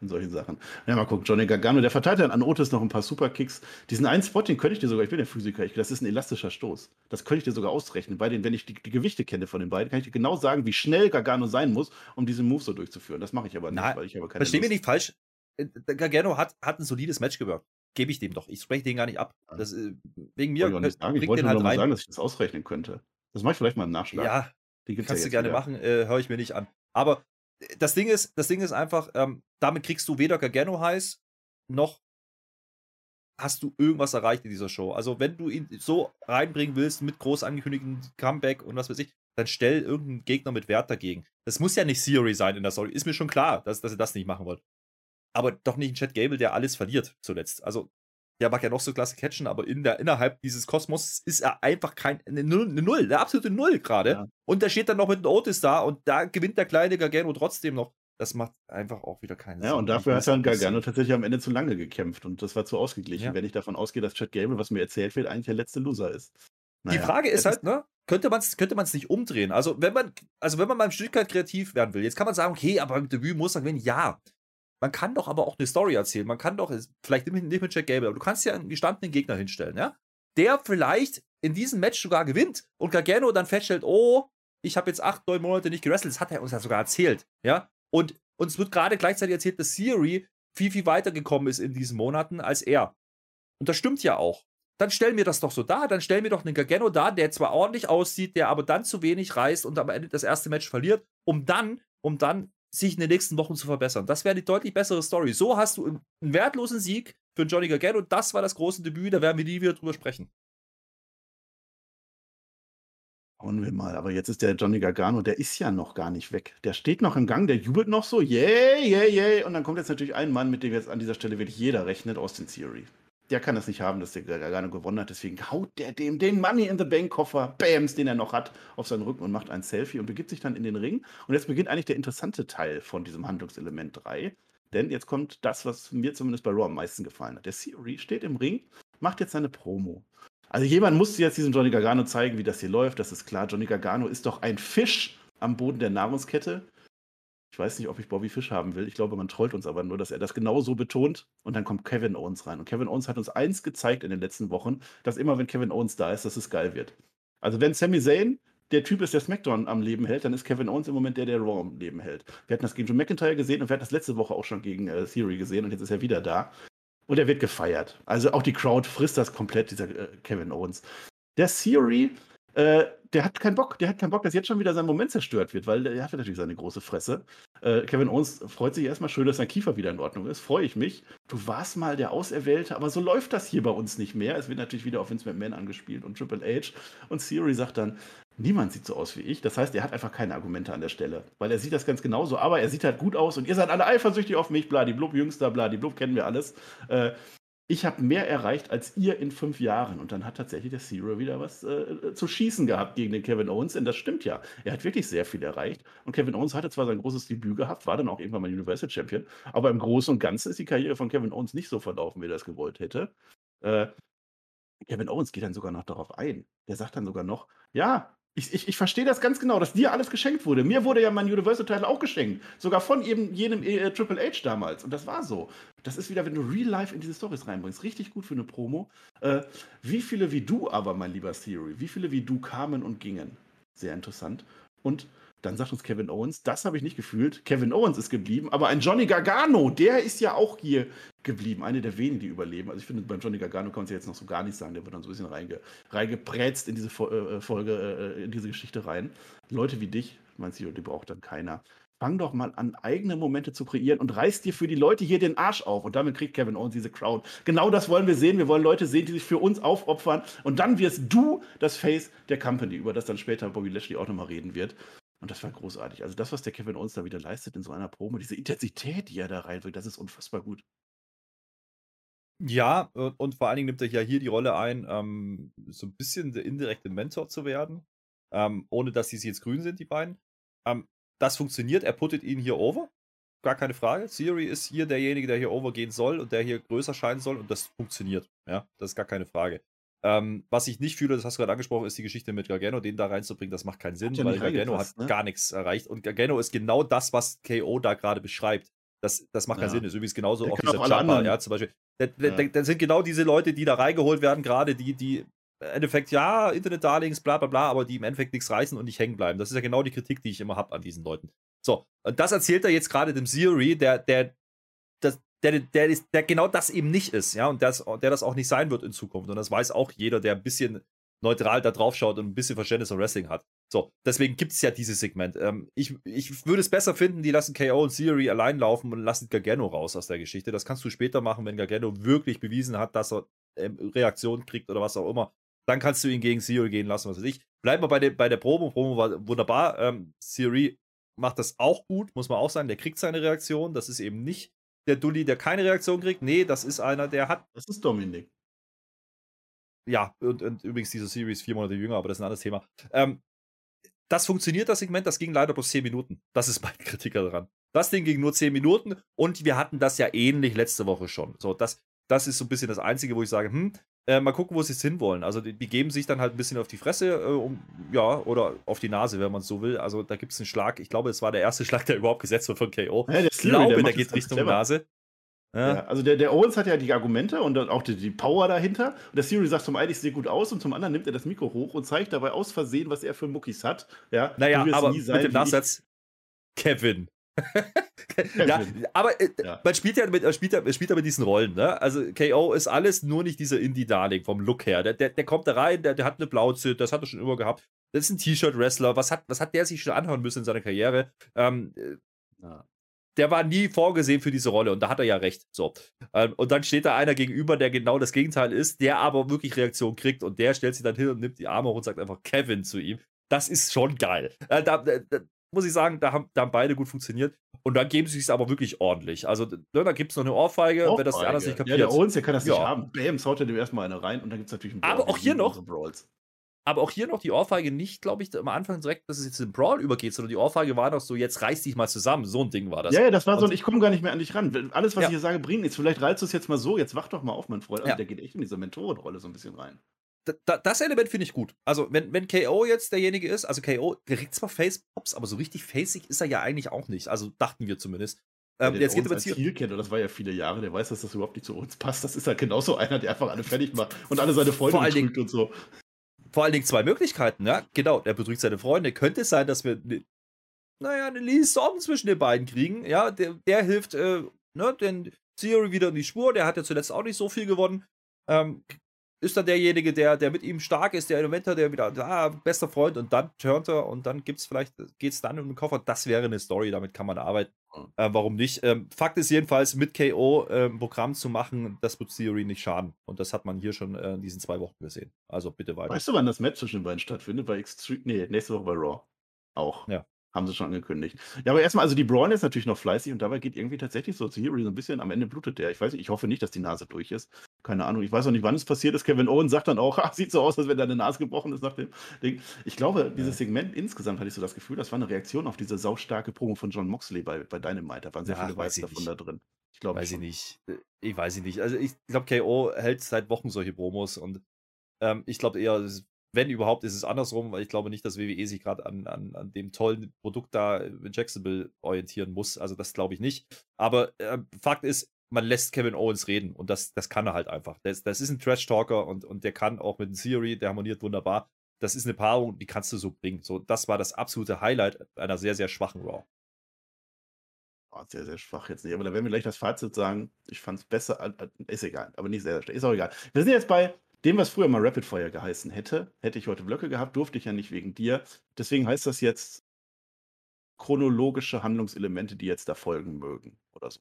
in solchen Sachen. Ja, mal gucken, Johnny Gargano, der verteilt dann an Otis noch ein paar Superkicks. Diesen einen Spot, den könnte ich dir sogar, ich bin der Physiker, ich, das ist ein elastischer Stoß. Das könnte ich dir sogar ausrechnen. Bei den, wenn ich die, die, Gewichte kenne von den beiden, kann ich dir genau sagen, wie schnell Gargano sein muss, um diesen Move so durchzuführen. Das mache ich aber nicht, Na, weil ich habe keine Versteh mir nicht falsch. Äh, Gargano hat, hat ein solides Match gewirkt. Gebe ich dem doch. Ich spreche den gar nicht ab. Das, äh, wegen mir ich, sagen. ich wollte den halt rein. sagen, dass ich das ausrechnen könnte. Das mache ich vielleicht mal im Nachschlag. Ja, die kannst ja du gerne wieder. machen, äh, höre ich mir nicht an. Aber das Ding ist, das Ding ist einfach, ähm, damit kriegst du weder Gargano heiß, noch hast du irgendwas erreicht in dieser Show. Also, wenn du ihn so reinbringen willst mit groß angekündigten Comeback und was weiß ich, dann stell irgendeinen Gegner mit Wert dagegen. Das muss ja nicht Theory sein in der Story. Ist mir schon klar, dass, dass ihr das nicht machen wollt. Aber doch nicht ein Chad Gable, der alles verliert zuletzt. Also, der mag ja noch so klasse catchen, aber in der, innerhalb dieses Kosmos ist er einfach kein, eine Null, eine Null eine absolute Null gerade. Ja. Und der steht dann noch mit dem Otis da und da gewinnt der kleine Gargano trotzdem noch. Das macht einfach auch wieder keinen ja, Sinn. Ja, und dafür hat dann Gargano tatsächlich am Ende zu lange gekämpft und das war zu ausgeglichen, ja. wenn ich davon ausgehe, dass Chad Gable, was mir erzählt wird, eigentlich der letzte Loser ist. Naja, die Frage ist halt, ne, könnte man es könnte nicht umdrehen? Also, wenn man, also wenn man beim Stückkeit kreativ werden will, jetzt kann man sagen, okay, aber beim Debüt muss er gewinnen. Ja, man kann doch aber auch eine Story erzählen. Man kann doch, vielleicht nicht mit Jack Gable, aber du kannst ja einen gestandenen Gegner hinstellen, ja? Der vielleicht in diesem Match sogar gewinnt und Gargano dann feststellt, oh, ich habe jetzt acht, neun Monate nicht gewrestelt. Das hat er uns ja sogar erzählt, ja? Und uns wird gerade gleichzeitig erzählt, dass Theory viel, viel weiter gekommen ist in diesen Monaten als er. Und das stimmt ja auch. Dann stell mir das doch so dar. Dann stell mir doch einen Gargano dar, der zwar ordentlich aussieht, der aber dann zu wenig reißt und am Ende das erste Match verliert, um dann, um dann sich in den nächsten Wochen zu verbessern. Das wäre die deutlich bessere Story. So hast du einen wertlosen Sieg für Johnny Gargano. Das war das große Debüt, da werden wir nie wieder drüber sprechen. Schauen wir mal, aber jetzt ist der Johnny Gargano, der ist ja noch gar nicht weg. Der steht noch im Gang, der jubelt noch so, yay, yay, yay. Und dann kommt jetzt natürlich ein Mann, mit dem jetzt an dieser Stelle wirklich jeder rechnet, Austin Theory der kann es nicht haben, dass der Gargano gewonnen hat. Deswegen haut der dem den Money in the Bank Koffer, Bams, den er noch hat, auf seinen Rücken und macht ein Selfie und begibt sich dann in den Ring. Und jetzt beginnt eigentlich der interessante Teil von diesem Handlungselement 3. Denn jetzt kommt das, was mir zumindest bei Raw am meisten gefallen hat. Der Theory steht im Ring, macht jetzt seine Promo. Also jemand musste jetzt diesem Johnny Gargano zeigen, wie das hier läuft. Das ist klar. Johnny Gargano ist doch ein Fisch am Boden der Nahrungskette. Ich weiß nicht, ob ich Bobby Fish haben will. Ich glaube, man trollt uns aber nur, dass er das genau so betont. Und dann kommt Kevin Owens rein. Und Kevin Owens hat uns eins gezeigt in den letzten Wochen, dass immer, wenn Kevin Owens da ist, dass es geil wird. Also wenn Sami Zayn der Typ ist, der SmackDown am Leben hält, dann ist Kevin Owens im Moment der, der Raw am Leben hält. Wir hatten das gegen John McIntyre gesehen und wir hatten das letzte Woche auch schon gegen äh, Theory gesehen und jetzt ist er wieder da. Und er wird gefeiert. Also auch die Crowd frisst das komplett, dieser äh, Kevin Owens. Der Theory äh, der hat keinen Bock, der hat keinen Bock, dass jetzt schon wieder sein Moment zerstört wird, weil er hat natürlich seine große Fresse. Äh, Kevin Owens freut sich erstmal schön, dass sein Kiefer wieder in Ordnung ist. Freue ich mich. Du warst mal der Auserwählte, aber so läuft das hier bei uns nicht mehr. Es wird natürlich wieder auf Vince McMahon angespielt und Triple H. Und Theory sagt dann, niemand sieht so aus wie ich. Das heißt, er hat einfach keine Argumente an der Stelle, weil er sieht das ganz genauso, aber er sieht halt gut aus und ihr seid alle eifersüchtig auf mich, bladiblub, jüngster, bladiblub, kennen wir alles. Äh, ich habe mehr erreicht als ihr in fünf Jahren. Und dann hat tatsächlich der Zero wieder was äh, zu schießen gehabt gegen den Kevin Owens. Denn das stimmt ja. Er hat wirklich sehr viel erreicht. Und Kevin Owens hatte zwar sein großes Debüt gehabt, war dann auch irgendwann mal Universal Champion. Aber im Großen und Ganzen ist die Karriere von Kevin Owens nicht so verlaufen, wie er das gewollt hätte. Äh, Kevin Owens geht dann sogar noch darauf ein. Der sagt dann sogar noch, ja, ich, ich, ich verstehe das ganz genau, dass dir alles geschenkt wurde. Mir wurde ja mein Universal Title auch geschenkt. Sogar von eben jenem äh, Triple H damals. Und das war so. Das ist wieder, wenn du Real Life in diese Stories reinbringst. Richtig gut für eine Promo. Äh, wie viele wie du aber, mein lieber Theory, wie viele wie du kamen und gingen? Sehr interessant. Und dann sagt uns Kevin Owens, das habe ich nicht gefühlt. Kevin Owens ist geblieben, aber ein Johnny Gargano, der ist ja auch hier geblieben. Eine der wenigen, die überleben. Also ich finde, beim Johnny Gargano kann man es ja jetzt noch so gar nicht sagen. Der wird dann so ein bisschen reinge, reingeprätzt in diese äh, Folge, äh, in diese Geschichte rein. Leute wie dich, meinst du, die braucht dann keiner. Fang doch mal an, eigene Momente zu kreieren und reiß dir für die Leute hier den Arsch auf. Und damit kriegt Kevin Owens diese Crowd. Genau das wollen wir sehen. Wir wollen Leute sehen, die sich für uns aufopfern. Und dann wirst du das Face der Company, über das dann später Bobby Lashley auch nochmal reden wird. Und das war großartig. Also das, was der Kevin Owens da wieder leistet in so einer Promo, diese Intensität, die er da reinbringt, das ist unfassbar gut. Ja, und vor allen Dingen nimmt er ja hier die Rolle ein, ähm, so ein bisschen der indirekte Mentor zu werden, ähm, ohne dass sie jetzt grün sind, die beiden. Ähm, das funktioniert, er puttet ihn hier over, gar keine Frage. Theory ist hier derjenige, der hier overgehen soll und der hier größer scheinen soll und das funktioniert. Ja, das ist gar keine Frage. Ähm, was ich nicht fühle, das hast du gerade angesprochen, ist die Geschichte mit Gargano, den da reinzubringen, das macht keinen Sinn, ja weil Gargano hat ne? gar nichts erreicht. Und Gargano ist genau das, was KO da gerade beschreibt. Das, das macht keinen ja. Sinn. Das ist übrigens genauso der auch dieser Jumper, ja, zum Beispiel. Da, sind genau diese Leute, die da reingeholt werden, gerade die, die im Endeffekt, ja, Internet-Darlings, bla bla bla, aber die im Endeffekt nichts reißen und nicht hängen bleiben. Das ist ja genau die Kritik, die ich immer habe an diesen Leuten. So, und das erzählt er jetzt gerade dem Theory, der, der, das, der, der, ist, der genau das eben nicht ist, ja, und das, der das auch nicht sein wird in Zukunft. Und das weiß auch jeder, der ein bisschen neutral da drauf schaut und ein bisschen Verständnis von Wrestling hat. So, deswegen gibt es ja dieses Segment. Ähm, ich, ich würde es besser finden, die lassen KO und Theory allein laufen und lassen Gargano raus aus der Geschichte. Das kannst du später machen, wenn Gargano wirklich bewiesen hat, dass er ähm, Reaktionen kriegt oder was auch immer. Dann kannst du ihn gegen Theory gehen lassen, was weiß ich. Bleiben wir bei, de, bei der Promo. Promo war wunderbar. Ähm, Theory macht das auch gut, muss man auch sagen. Der kriegt seine Reaktion. Das ist eben nicht der Dulli, der keine Reaktion kriegt. Nee, das ist einer, der hat. Das ist Dominik. Ja, und, und übrigens diese Series vier Monate jünger, aber das ist ein anderes Thema. Ähm, das funktioniert, das Segment, das ging leider bloß 10 Minuten. Das ist mein Kritiker daran. Das Ding ging nur 10 Minuten und wir hatten das ja ähnlich letzte Woche schon. So, das, das ist so ein bisschen das Einzige, wo ich sage, hm, äh, mal gucken, wo sie es hinwollen. Also die, die, geben sich dann halt ein bisschen auf die Fresse, äh, um, ja, oder auf die Nase, wenn man es so will. Also da gibt es einen Schlag. Ich glaube, es war der erste Schlag, der überhaupt gesetzt wird von KO. Ja, ich glaube, der, der geht Richtung clever. Nase. Ja. ja. also der, der Owens hat ja die Argumente und auch die, die Power dahinter. Und der Siri sagt zum einen, ich sehe gut aus und zum anderen nimmt er das Mikro hoch und zeigt dabei aus Versehen, was er für Muckis hat. Ja, naja, aber sein, mit dem Nachsatz Kevin. Ja, aber äh, ja. man spielt ja mit, man spielt ja, man spielt ja mit diesen Rollen. Ne? Also KO ist alles nur nicht dieser Indie-Darling vom Look her. Der, der, der kommt da rein, der, der hat eine Blauze, das hat er schon immer gehabt. Das ist ein T-Shirt-Wrestler. Was hat, was hat der sich schon anhören müssen in seiner Karriere? Ähm, äh, ja der war nie vorgesehen für diese Rolle und da hat er ja recht. So. Ähm, und dann steht da einer gegenüber, der genau das Gegenteil ist, der aber wirklich Reaktion kriegt und der stellt sich dann hin und nimmt die Arme hoch und sagt einfach Kevin zu ihm. Das ist schon geil. Äh, da, da, muss ich sagen, da haben, da haben beide gut funktioniert. Und dann geben sie es aber wirklich ordentlich. Also, ne, da gibt es noch eine Ohrfeige, Ohrfeige, wenn das der andere nicht kapiert. Ja, der Owens, der kann das ja. nicht haben. Bam, haut er dem erstmal eine rein und dann gibt es natürlich einen Brawl. Aber auch hier noch, aber auch hier noch die Ohrfeige nicht, glaube ich, am Anfang direkt, dass es jetzt in Brawl übergeht, sondern die Ohrfeige war noch so, jetzt reiß dich mal zusammen. So ein Ding war das. Ja, ja das war so ein, ich komme gar nicht mehr an dich ran. Alles, was ja. ich hier sage, bringt nichts. Vielleicht reizt du es jetzt mal so, jetzt wach doch mal auf, mein Freund. Also, ja. der geht echt in diese Mentorenrolle so ein bisschen rein. Da, das Element finde ich gut. Also, wenn, wenn KO jetzt derjenige ist, also KO kriegt zwar Face-Pops, aber so richtig facig ist er ja eigentlich auch nicht. Also, dachten wir zumindest. Ähm, ja, jetzt geht als Ziel kennt, und das war ja viele Jahre, der weiß, dass das überhaupt nicht zu uns passt. Das ist halt genauso einer, der einfach alle fertig macht und alle seine Freunde betrügt und so vor allen Dingen zwei Möglichkeiten, ja. Genau, er betrügt seine Freunde. Könnte es sein, dass wir, ne, naja, eine Liaison zwischen den beiden kriegen. Ja, der, der hilft, äh, ne, den Theory wieder in die Spur. Der hat ja zuletzt auch nicht so viel gewonnen. Ähm, ist dann derjenige, der, der mit ihm stark ist, der Elementor, der wieder, ah, bester Freund und dann turnt er und dann gibt's vielleicht, geht's dann um den Koffer. Das wäre eine Story, damit kann man arbeiten. Äh, warum nicht? Ähm, Fakt ist jedenfalls, mit KO ein Programm zu machen, das wird Theory nicht schaden. Und das hat man hier schon äh, in diesen zwei Wochen gesehen. Also bitte weiter. Weißt du, wann das Match zwischen den beiden stattfindet? Bei Extreme, nee, nächste Woche bei Raw. Auch. Ja. Haben sie schon angekündigt. Ja, aber erstmal, also die Braun ist natürlich noch fleißig und dabei geht irgendwie tatsächlich so Theory so ein bisschen, am Ende blutet der. Ich weiß nicht, ich hoffe nicht, dass die Nase durch ist. Keine Ahnung, ich weiß auch nicht, wann es passiert ist. Kevin Owen sagt dann auch, ah, sieht so aus, als wenn deine Nase gebrochen ist nach dem Ding. Ich glaube, dieses Segment insgesamt hatte ich so das Gefühl, das war eine Reaktion auf diese saustarke Promo von John Moxley bei, bei Dynamite. Da waren sehr Ja, viele weiß Weiße davon nicht. da drin. Ich glaube Weiß ich nicht. Äh, Ich weiß ich nicht. Also ich glaube, KO hält seit Wochen solche Promos und ähm, ich glaube eher, es wenn überhaupt, ist es andersrum, weil ich glaube nicht, dass WWE sich gerade an, an, an dem tollen Produkt da in Jacksonville orientieren muss. Also das glaube ich nicht. Aber äh, Fakt ist, man lässt Kevin Owens reden und das, das kann er halt einfach. Das, das ist ein Trash-Talker und, und der kann auch mit Theory, der harmoniert wunderbar. Das ist eine Paarung, die kannst du so bringen. So, das war das absolute Highlight einer sehr, sehr schwachen Raw. Oh, sehr, sehr schwach jetzt nicht. Aber da werden wir gleich das Fazit sagen. Ich fand es besser. Ist egal, aber nicht sehr, sehr schlecht. Ist auch egal. Wir sind jetzt bei dem, was früher mal Rapid Fire geheißen hätte. Hätte ich heute Blöcke gehabt, durfte ich ja nicht wegen dir. Deswegen heißt das jetzt chronologische Handlungselemente, die jetzt da folgen mögen. Oder so.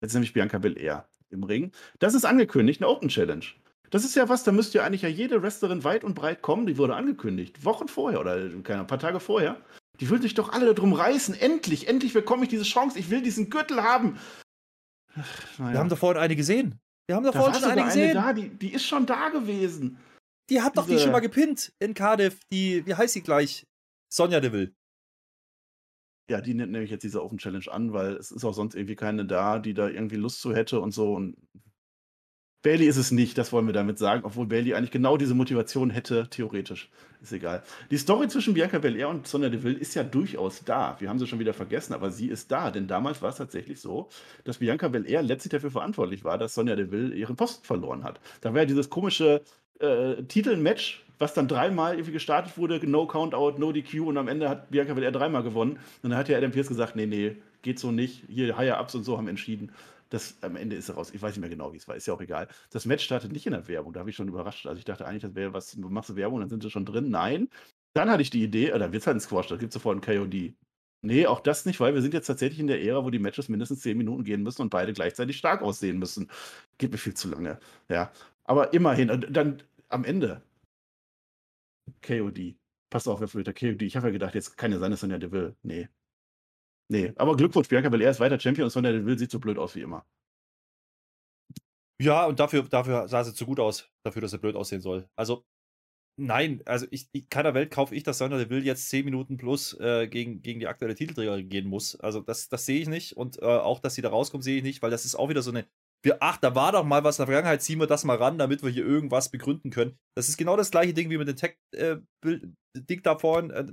Jetzt nämlich Bianca Belair im Ring. Das ist angekündigt, eine Open Challenge. Das ist ja was, da müsste ja eigentlich ja jede Wrestlerin weit und breit kommen. Die wurde angekündigt. Wochen vorher oder keine, ein paar Tage vorher. Die würden sich doch alle darum reißen. Endlich, endlich bekomme ich diese Chance. Ich will diesen Gürtel haben. Ach, naja. Wir haben da vorhin eine gesehen. Wir haben da da vorhin schon eine gesehen. da, die, die ist schon da gewesen. Die hat doch die Diese- schon mal gepinnt in Cardiff. Die, wie heißt sie gleich? Sonja Deville. Ja, die nimmt nämlich jetzt diese Open Challenge an, weil es ist auch sonst irgendwie keine da, die da irgendwie Lust zu hätte und so. Und Bailey ist es nicht, das wollen wir damit sagen, obwohl Bailey eigentlich genau diese Motivation hätte, theoretisch. Ist egal. Die Story zwischen Bianca Belair und Sonja Deville ist ja durchaus da. Wir haben sie schon wieder vergessen, aber sie ist da. Denn damals war es tatsächlich so, dass Bianca Belair letztlich dafür verantwortlich war, dass Sonja Deville ihren Posten verloren hat. Da war ja dieses komische äh, Titelmatch, was dann dreimal irgendwie gestartet wurde, no Countout, no DQ und am Ende hat Bianca Belair dreimal gewonnen. Und dann hat ja Adam Pierce gesagt, nee, nee, geht so nicht. Hier Higher-Ups und so haben entschieden. Das am Ende ist er raus. Ich weiß nicht mehr genau, wie es war. Ist ja auch egal. Das Match startet nicht in der Werbung. Da habe ich schon überrascht. Also ich dachte eigentlich, das wäre was, du machst Werbung, dann sind sie schon drin. Nein. Dann hatte ich die Idee, äh, da wird es halt ein Squash, da gibt es sofort ein KOD. Nee, auch das nicht, weil wir sind jetzt tatsächlich in der Ära, wo die Matches mindestens 10 Minuten gehen müssen und beide gleichzeitig stark aussehen müssen. Geht mir viel zu lange. Ja. Aber immerhin, dann am Ende KOD. Pass auf, wer für der KOD. Ich habe ja gedacht, jetzt kann ja sein, dass Sonja Deville. Nee. Nee. Aber Glückwunsch, Bianca Belair ist weiter Champion und Sonja Deville sieht so blöd aus wie immer. Ja, und dafür, dafür sah sie zu gut aus, dafür, dass er blöd aussehen soll. Also, nein, also ich, in keiner Welt kaufe ich, dass Sonja Deville jetzt 10 Minuten plus äh, gegen, gegen die aktuelle Titelträgerin gehen muss. Also, das, das sehe ich nicht. Und äh, auch, dass sie da rauskommt, sehe ich nicht, weil das ist auch wieder so eine. Wir, ach, da war doch mal was in der Vergangenheit, ziehen wir das mal ran, damit wir hier irgendwas begründen können. Das ist genau das gleiche Ding wie mit dem Tech-Ding da vorhin. Äh,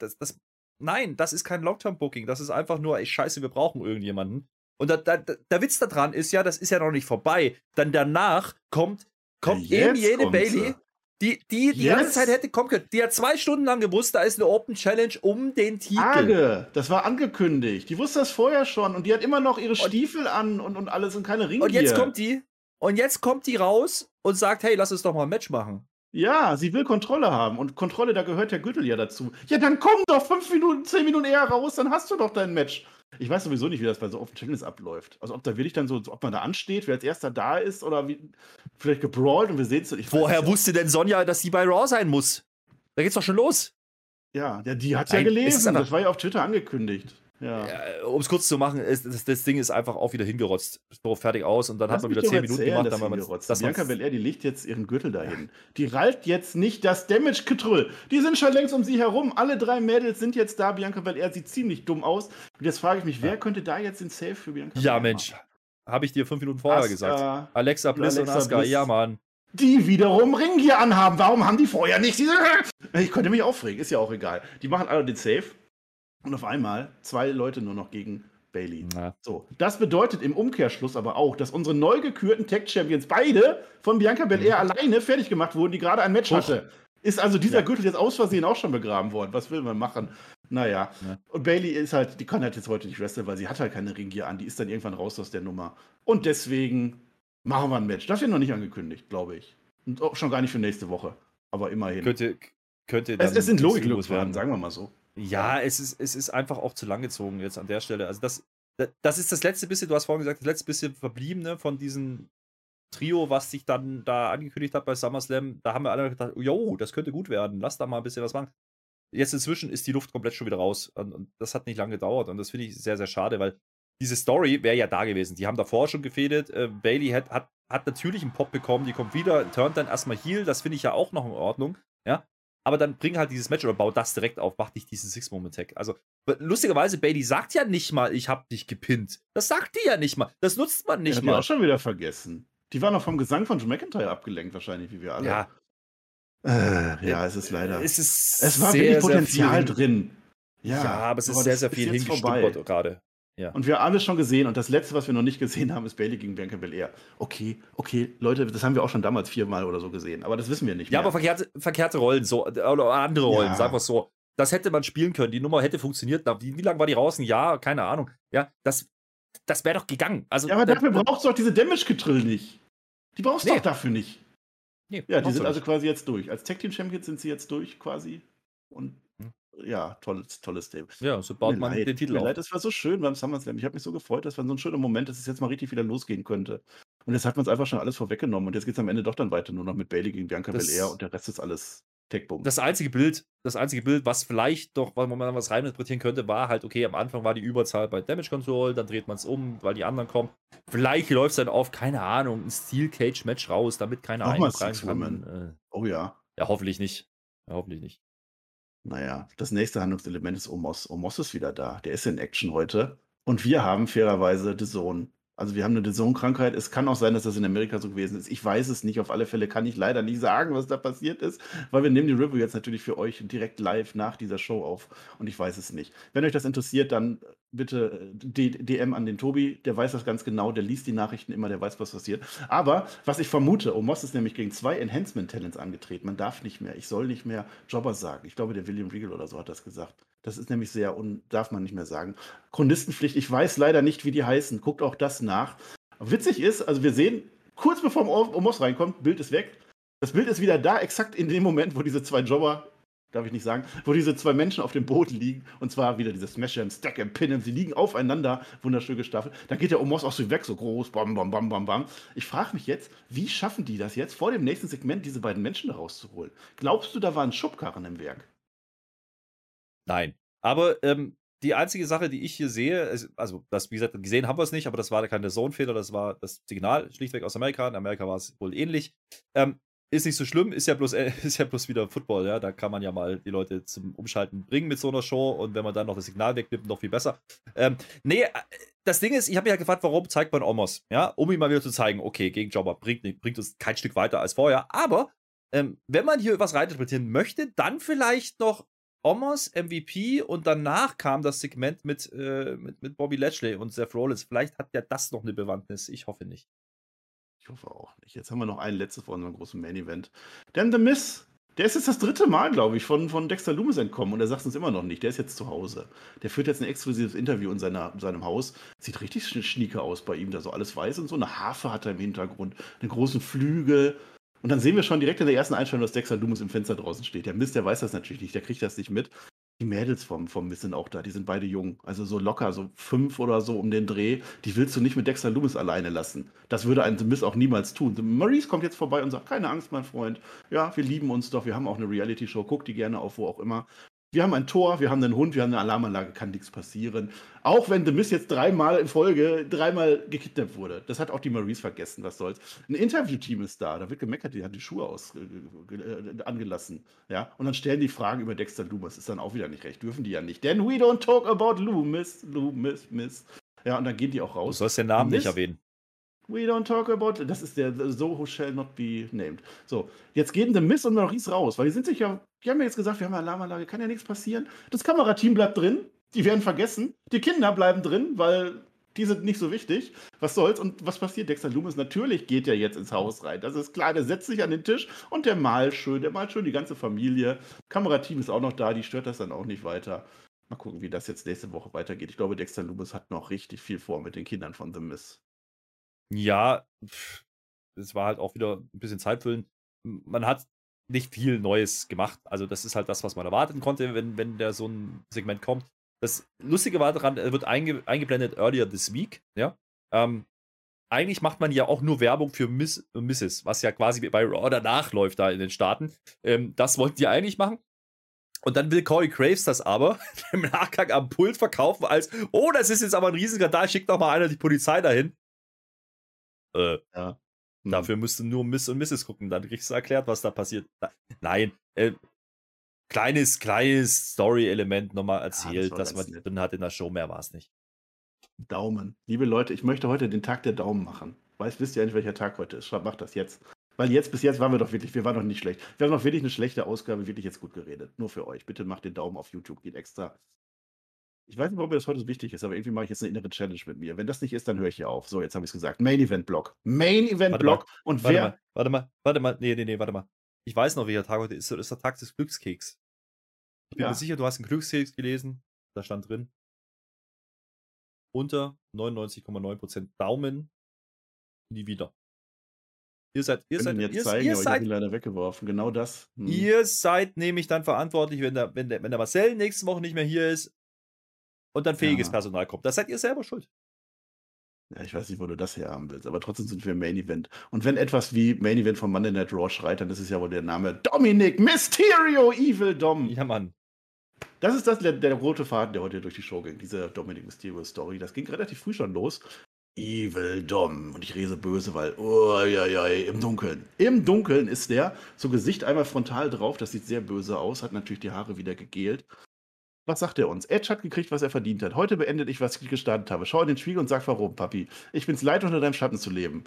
das, das, nein, das ist kein Long-Term-Booking. Das ist einfach nur, ey, scheiße, wir brauchen irgendjemanden. Und da, da, da, der Witz daran ist ja, das ist ja noch nicht vorbei. Dann danach kommt, kommt Ja, eben jene Bailey, die die, die ganze? Zeit hätte kommen können. Die hat zwei Stunden lang gewusst, da ist eine Open Challenge um den Titel. Tage, das war angekündigt. Die wusste das vorher schon und die hat immer noch ihre Stiefel an und, und alles und keine Ringe. Und jetzt kommt die, und jetzt kommt die raus und sagt, hey, lass uns doch mal ein Match machen. Ja, sie will Kontrolle haben und Kontrolle, da gehört der Gürtel ja dazu. Ja, dann komm doch fünf Minuten, zehn Minuten eher raus, dann hast du doch dein Match. Ich weiß sowieso nicht, wie das bei so Open Challenges abläuft. Also ob da wirklich dann so, ob man da ansteht, wer als erster da ist oder wie, vielleicht gebrawlt und wir sehen es. Woher wusste denn Sonja, dass sie bei Raw sein muss? Da geht's doch schon los. Ja, der, die hat Nein, ja gelesen. Das war ja auf Twitter angekündigt. Ja. Ja, um es kurz zu machen, ist, das, das Ding ist einfach auch wieder hingerotzt. So, fertig aus und dann Lass hat man wieder doch 10 Minuten gemacht, dann man. dass Bianca Belair, die legt jetzt ihren Gürtel dahin. Die rallt jetzt nicht das Damage-Getrüll. Die sind schon längst um sie herum. Alle drei Mädels sind jetzt da. Bianca Belair sieht ziemlich dumm aus. Und jetzt frage ich mich, wer könnte da jetzt den Safe für Bianca Ja, Belair Mensch. machen? Habe ich dir fünf Minuten vorher Asuka, gesagt. Alexa Bliss und Alexa Asuka, Bliss. ja, Mann. Die wiederum Ringgear anhaben. Warum haben die vorher nicht diese... Ich könnte mich aufregen, ist ja auch egal. Die machen alle den Safe. Und auf einmal zwei Leute nur noch gegen Bailey. Na. So, das bedeutet im Umkehrschluss aber auch, dass unsere neu gekürten Tech Champions beide von Bianca Belair alleine fertig gemacht wurden, die gerade ein Match Huch. hatte. Ist also dieser Ja. Gürtel jetzt aus Versehen auch schon begraben worden? Was will man machen? Naja. Ja. Und Bailey ist halt, die kann halt jetzt heute nicht wresteln, weil sie hat halt keine Ringgear an. Die ist dann irgendwann raus aus der Nummer. Und deswegen machen wir ein Match. Das wird noch nicht angekündigt, glaube ich. Und auch schon gar nicht für nächste Woche. Aber immerhin. Könnte, könnte es, es sind werden, sagen wir mal so. Ja, es ist, es ist einfach auch zu lang gezogen jetzt an der Stelle. Also das, das ist das letzte bisschen, du hast vorhin gesagt, das letzte bisschen verbliebene von diesem Trio, was sich dann da angekündigt hat bei SummerSlam. Da haben wir alle gedacht, jo, das könnte gut werden, lass da mal ein bisschen was machen. jetzt inzwischen ist die Luft komplett schon wieder raus. Und, und das hat nicht lange gedauert. Und das finde ich sehr, sehr schade, weil diese Story wäre ja da gewesen. Die haben davor schon gefädet. Äh, Bailey hat, hat, hat natürlich einen Pop bekommen, die kommt wieder, turnt dann erstmal Heal. Das finde ich ja auch noch in Ordnung. Ja, aber dann bring halt dieses Match oder bau das direkt auf, mach nicht diesen Six-Moment-Tag. Also, lustigerweise, Bailey sagt ja nicht mal, ich hab dich gepinnt. Das sagt die ja nicht mal. Das nutzt man nicht ja, mal. Die auch schon wieder vergessen. Die war noch vom Gesang von Joe McIntyre abgelenkt, wahrscheinlich, wie wir alle. Ja. Äh, ja, es ist leider. Es, ist es war sehr, wirklich Potenzial drin. Ja, ja, aber es ist sehr, sehr viel hingestimmt gerade. Ja. Und wir haben alles schon gesehen. Und das Letzte, was wir noch nicht gesehen haben, ist Bailey gegen Bianca Belair. Okay, okay, Leute, das haben wir auch schon damals viermal oder so gesehen. Aber das wissen wir nicht mehr. Ja, aber verkehrte, verkehrte Rollen, so, oder andere Rollen, ja. sagen wir es so. Das hätte man spielen können. Die Nummer hätte funktioniert. Wie, wie lange war die raus? Ein Jahr? Keine Ahnung. Ja, das, das wäre doch gegangen. Also, ja, aber dafür brauchst du doch diese Damage-Getrill nicht. Die brauchst du nee. doch dafür nicht. Nee, ja, die sind also quasi jetzt durch. Als Tag Team Champions sind sie jetzt durch quasi. Und ja, tolles, tolles Thema. Ja, so baut man leid. den Titel Mir auf. leid, es war so schön beim SummerSlam. Ich habe mich so gefreut, das war so ein schöner Moment, dass es jetzt mal richtig wieder losgehen könnte. Und jetzt hat man es einfach schon alles vorweggenommen und jetzt geht es am Ende doch dann weiter, nur noch mit Bailey gegen Bianca das, Belair und der Rest ist alles Tech-Boom. Das einzige Bild, das einzige Bild, was vielleicht doch, weil man was reininterpretieren könnte, war halt, okay, am Anfang war die Überzahl bei Damage Control, dann dreht man es um, weil die anderen kommen. Vielleicht läuft es dann auf, keine Ahnung, ein Steel Cage Match raus, damit keiner rein kann. Äh, oh ja. Ja, hoffentlich nicht. Ja, hoffentlich nicht. Naja, das nächste Handlungselement ist Omos. Omos ist wieder da. Der ist in Action heute. Und wir haben fairerweise The Zone. Also wir haben eine Zone-Krankheit. Es kann auch sein, dass das in Amerika so gewesen ist. Ich weiß es nicht. Auf alle Fälle kann ich leider nicht sagen, was da passiert ist, weil wir nehmen die Review jetzt natürlich für euch direkt live nach dieser Show auf und ich weiß es nicht. Wenn euch das interessiert, dann bitte äh, DM an den Tobi. Der weiß das ganz genau. Der liest die Nachrichten immer. Der weiß, was passiert. Aber was ich vermute, Omos ist nämlich gegen zwei Enhancement-Talents angetreten. Man darf nicht mehr. Ich soll nicht mehr Jobber sagen. Ich glaube, der William Regal oder so hat das gesagt. Das ist nämlich sehr und darf man nicht mehr sagen. Chronistenpflicht, ich weiß leider nicht, wie die heißen. Guckt auch das nach. Witzig ist, also wir sehen, kurz bevor Omos reinkommt, Bild ist weg. Das Bild ist wieder da, exakt in dem Moment, wo diese zwei Jobber, darf ich nicht sagen, wo diese zwei Menschen auf dem Boden liegen. Und zwar wieder diese Smash and Stack and Pin. Sie liegen aufeinander, wunderschön gestaffelt. Dann geht der Omos auch so weg, so groß, bam, bam, bam, bam, bam. Ich frage mich jetzt, wie schaffen die das jetzt, vor dem nächsten Segment diese beiden Menschen da rauszuholen? Glaubst du, da waren Schubkarren im Werk? Nein. Aber ähm, die einzige Sache, die ich hier sehe, ist, also das, wie gesagt, gesehen haben wir es nicht, aber das war keine Zone-Fehler, das war das Signal schlichtweg aus Amerika. In Amerika war es wohl ähnlich. Ähm, ist nicht so schlimm, ist ja bloß, äh, ist ja bloß wieder Football, ja. Da kann man ja mal die Leute zum Umschalten bringen mit so einer Show und wenn man dann noch das Signal wegnimmt, noch viel besser. Ähm, nee, äh, das Ding ist, ich habe mich ja gefragt, warum zeigt man Omos, ja, um ihm mal wieder zu zeigen, okay, gegen Jobber bringt, bringt uns kein Stück weiter als vorher, aber ähm, wenn man hier was reininterpretieren möchte, dann vielleicht noch Omos MVP und danach kam das Segment mit, äh, mit, mit Bobby Lashley und Seth Rollins. Vielleicht hat ja das noch eine Bewandtnis. Ich hoffe nicht. Ich hoffe auch nicht. Jetzt haben wir noch ein letztes vor unserem großen Main Event. Denn The Miss, der ist jetzt das dritte Mal, glaube ich, von, von Dexter Loomis entkommen und er sagt uns immer noch nicht. Der ist jetzt zu Hause. Der führt jetzt ein exklusives Interview in, seiner, in seinem Haus. Sieht richtig schnieke aus bei ihm, da so alles weiß und so. Eine Harfe hat er im Hintergrund, einen großen Flügel. Und dann sehen wir schon direkt in der ersten Einstellung, dass Dexter Loomis im Fenster draußen steht. Der Mist, der weiß das natürlich nicht, der kriegt das nicht mit. Die Mädels vom, vom Mist sind auch da, die sind beide jung. Also so locker, so fünf oder so um den Dreh. Die willst du nicht mit Dexter Loomis alleine lassen. Das würde ein The Miss auch niemals tun. The Maurice kommt jetzt vorbei und sagt, keine Angst, mein Freund. Ja, wir lieben uns doch, wir haben auch eine Reality-Show, guck die gerne auf, wo auch immer. Wir haben ein Tor, wir haben einen Hund, wir haben eine Alarmanlage, kann nichts passieren. Auch wenn The Miss jetzt dreimal in Folge dreimal gekidnappt wurde. Das hat auch die Maurice vergessen, was soll's. Ein Interviewteam ist da, da wird gemeckert, die hat die Schuhe aus, äh, äh, angelassen. Ja? Und dann stellen die Fragen über Dexter Loomis. Ist dann auch wieder nicht recht, dürfen die ja nicht. Denn we don't talk about Loomis, Loomis, Miss. Ja, und dann gehen die auch raus. Du sollst den Namen nicht erwähnen. We don't talk about. Das ist der Soho shall not be named. So, jetzt gehen The Miss und Maurice raus, weil die sind sich ja. Die haben ja jetzt gesagt, wir haben eine Alarmanlage, kann ja nichts passieren. Das Kamerateam bleibt drin, die werden vergessen. Die Kinder bleiben drin, weil die sind nicht so wichtig. Was soll's? Und was passiert? Dexter Loomis natürlich geht ja jetzt ins Haus rein. Das ist klar, der setzt sich an den Tisch und der malt schön, der malt schön die ganze Familie. Kamerateam ist auch noch da, die stört das dann auch nicht weiter. Mal gucken, wie das jetzt nächste Woche weitergeht. Ich glaube, Dexter Loomis hat noch richtig viel vor mit den Kindern von The Miss. Ja, es war halt auch wieder ein bisschen Zeitfüllen. Man hat nicht viel Neues gemacht. Also, das ist halt das, was man erwarten konnte, wenn, wenn der so ein Segment kommt. Das Lustige war daran, er wird einge eingeblendet earlier this week, ja. Ähm, eigentlich macht man ja auch nur Werbung für Miss Mrs., was ja quasi bei Raw danach läuft da in den Staaten. Ähm, das wollten die eigentlich machen. Und dann will Corey Graves das aber im Nachgang am Pult verkaufen als, oh, das ist jetzt aber ein Riesenskandal, schickt doch mal einer die Polizei dahin. Äh, ja. Hm. Dafür musst du nur Miss und Mrs. gucken, dann kriegst du erklärt, was da passiert. Nein, äh, kleines, kleines Story-Element nochmal erzählt, ja, das dass man drin hat in der Show, mehr war es nicht. Daumen. Liebe Leute, ich möchte heute den Tag der Daumen machen. Weiß, wisst ihr eigentlich, welcher Tag heute ist? Macht das jetzt. Weil jetzt, bis jetzt waren wir doch wirklich, wir waren doch nicht schlecht. Wir haben doch wirklich eine schlechte Ausgabe, wirklich jetzt gut geredet. Nur für euch. Bitte macht den Daumen auf YouTube, geht extra. Ich weiß nicht, warum mir das heute so wichtig ist, aber irgendwie mache ich jetzt eine innere Challenge mit mir. Wenn das nicht ist, dann höre ich hier auf. So, jetzt habe ich es gesagt. Main Event Block. Main Event Block. Und warte wer. Mal, warte mal, warte mal. Nee, nee, nee, warte mal. Ich weiß noch, welcher Tag heute ist. Das ist der Tag des Glückskeks. Ich bin ja. mir sicher, du hast einen Glückskeks gelesen. Da stand drin. Unter 99,9% Daumen nie wieder. Ihr seid, ihr seid, jetzt ihr, zeigen, ihr seid, leider weggeworfen. Genau das. Hm. Ihr seid nämlich dann verantwortlich, wenn der, wenn, der, wenn der Marcel nächste Woche nicht mehr hier ist und dann fähiges ja. Personal kommt. Das seid ihr selber schuld. Ja, ich weiß nicht, wo du das her haben willst, aber trotzdem sind wir Main Event. Und wenn etwas wie Main Event von Monday Night Raw schreit, dann ist es ja wohl der Name Dominic Mysterio Evil Dom. Ja, Mann. Das ist das, der, der rote Faden, der heute durch die Show ging, diese Dominic Mysterio Story. Das ging relativ früh schon los. Evil Dom. Und ich rede böse, weil, oh, ja, ja, im Dunkeln. Im Dunkeln ist der, so Gesicht einmal frontal drauf, das sieht sehr böse aus, hat natürlich die Haare wieder gegelt. Was sagt er uns? Edge hat gekriegt, was er verdient hat. Heute beendet ich, was ich gestartet habe. Schau in den Spiegel und sag warum, Papi. Ich bin's leid, unter deinem Schatten zu leben.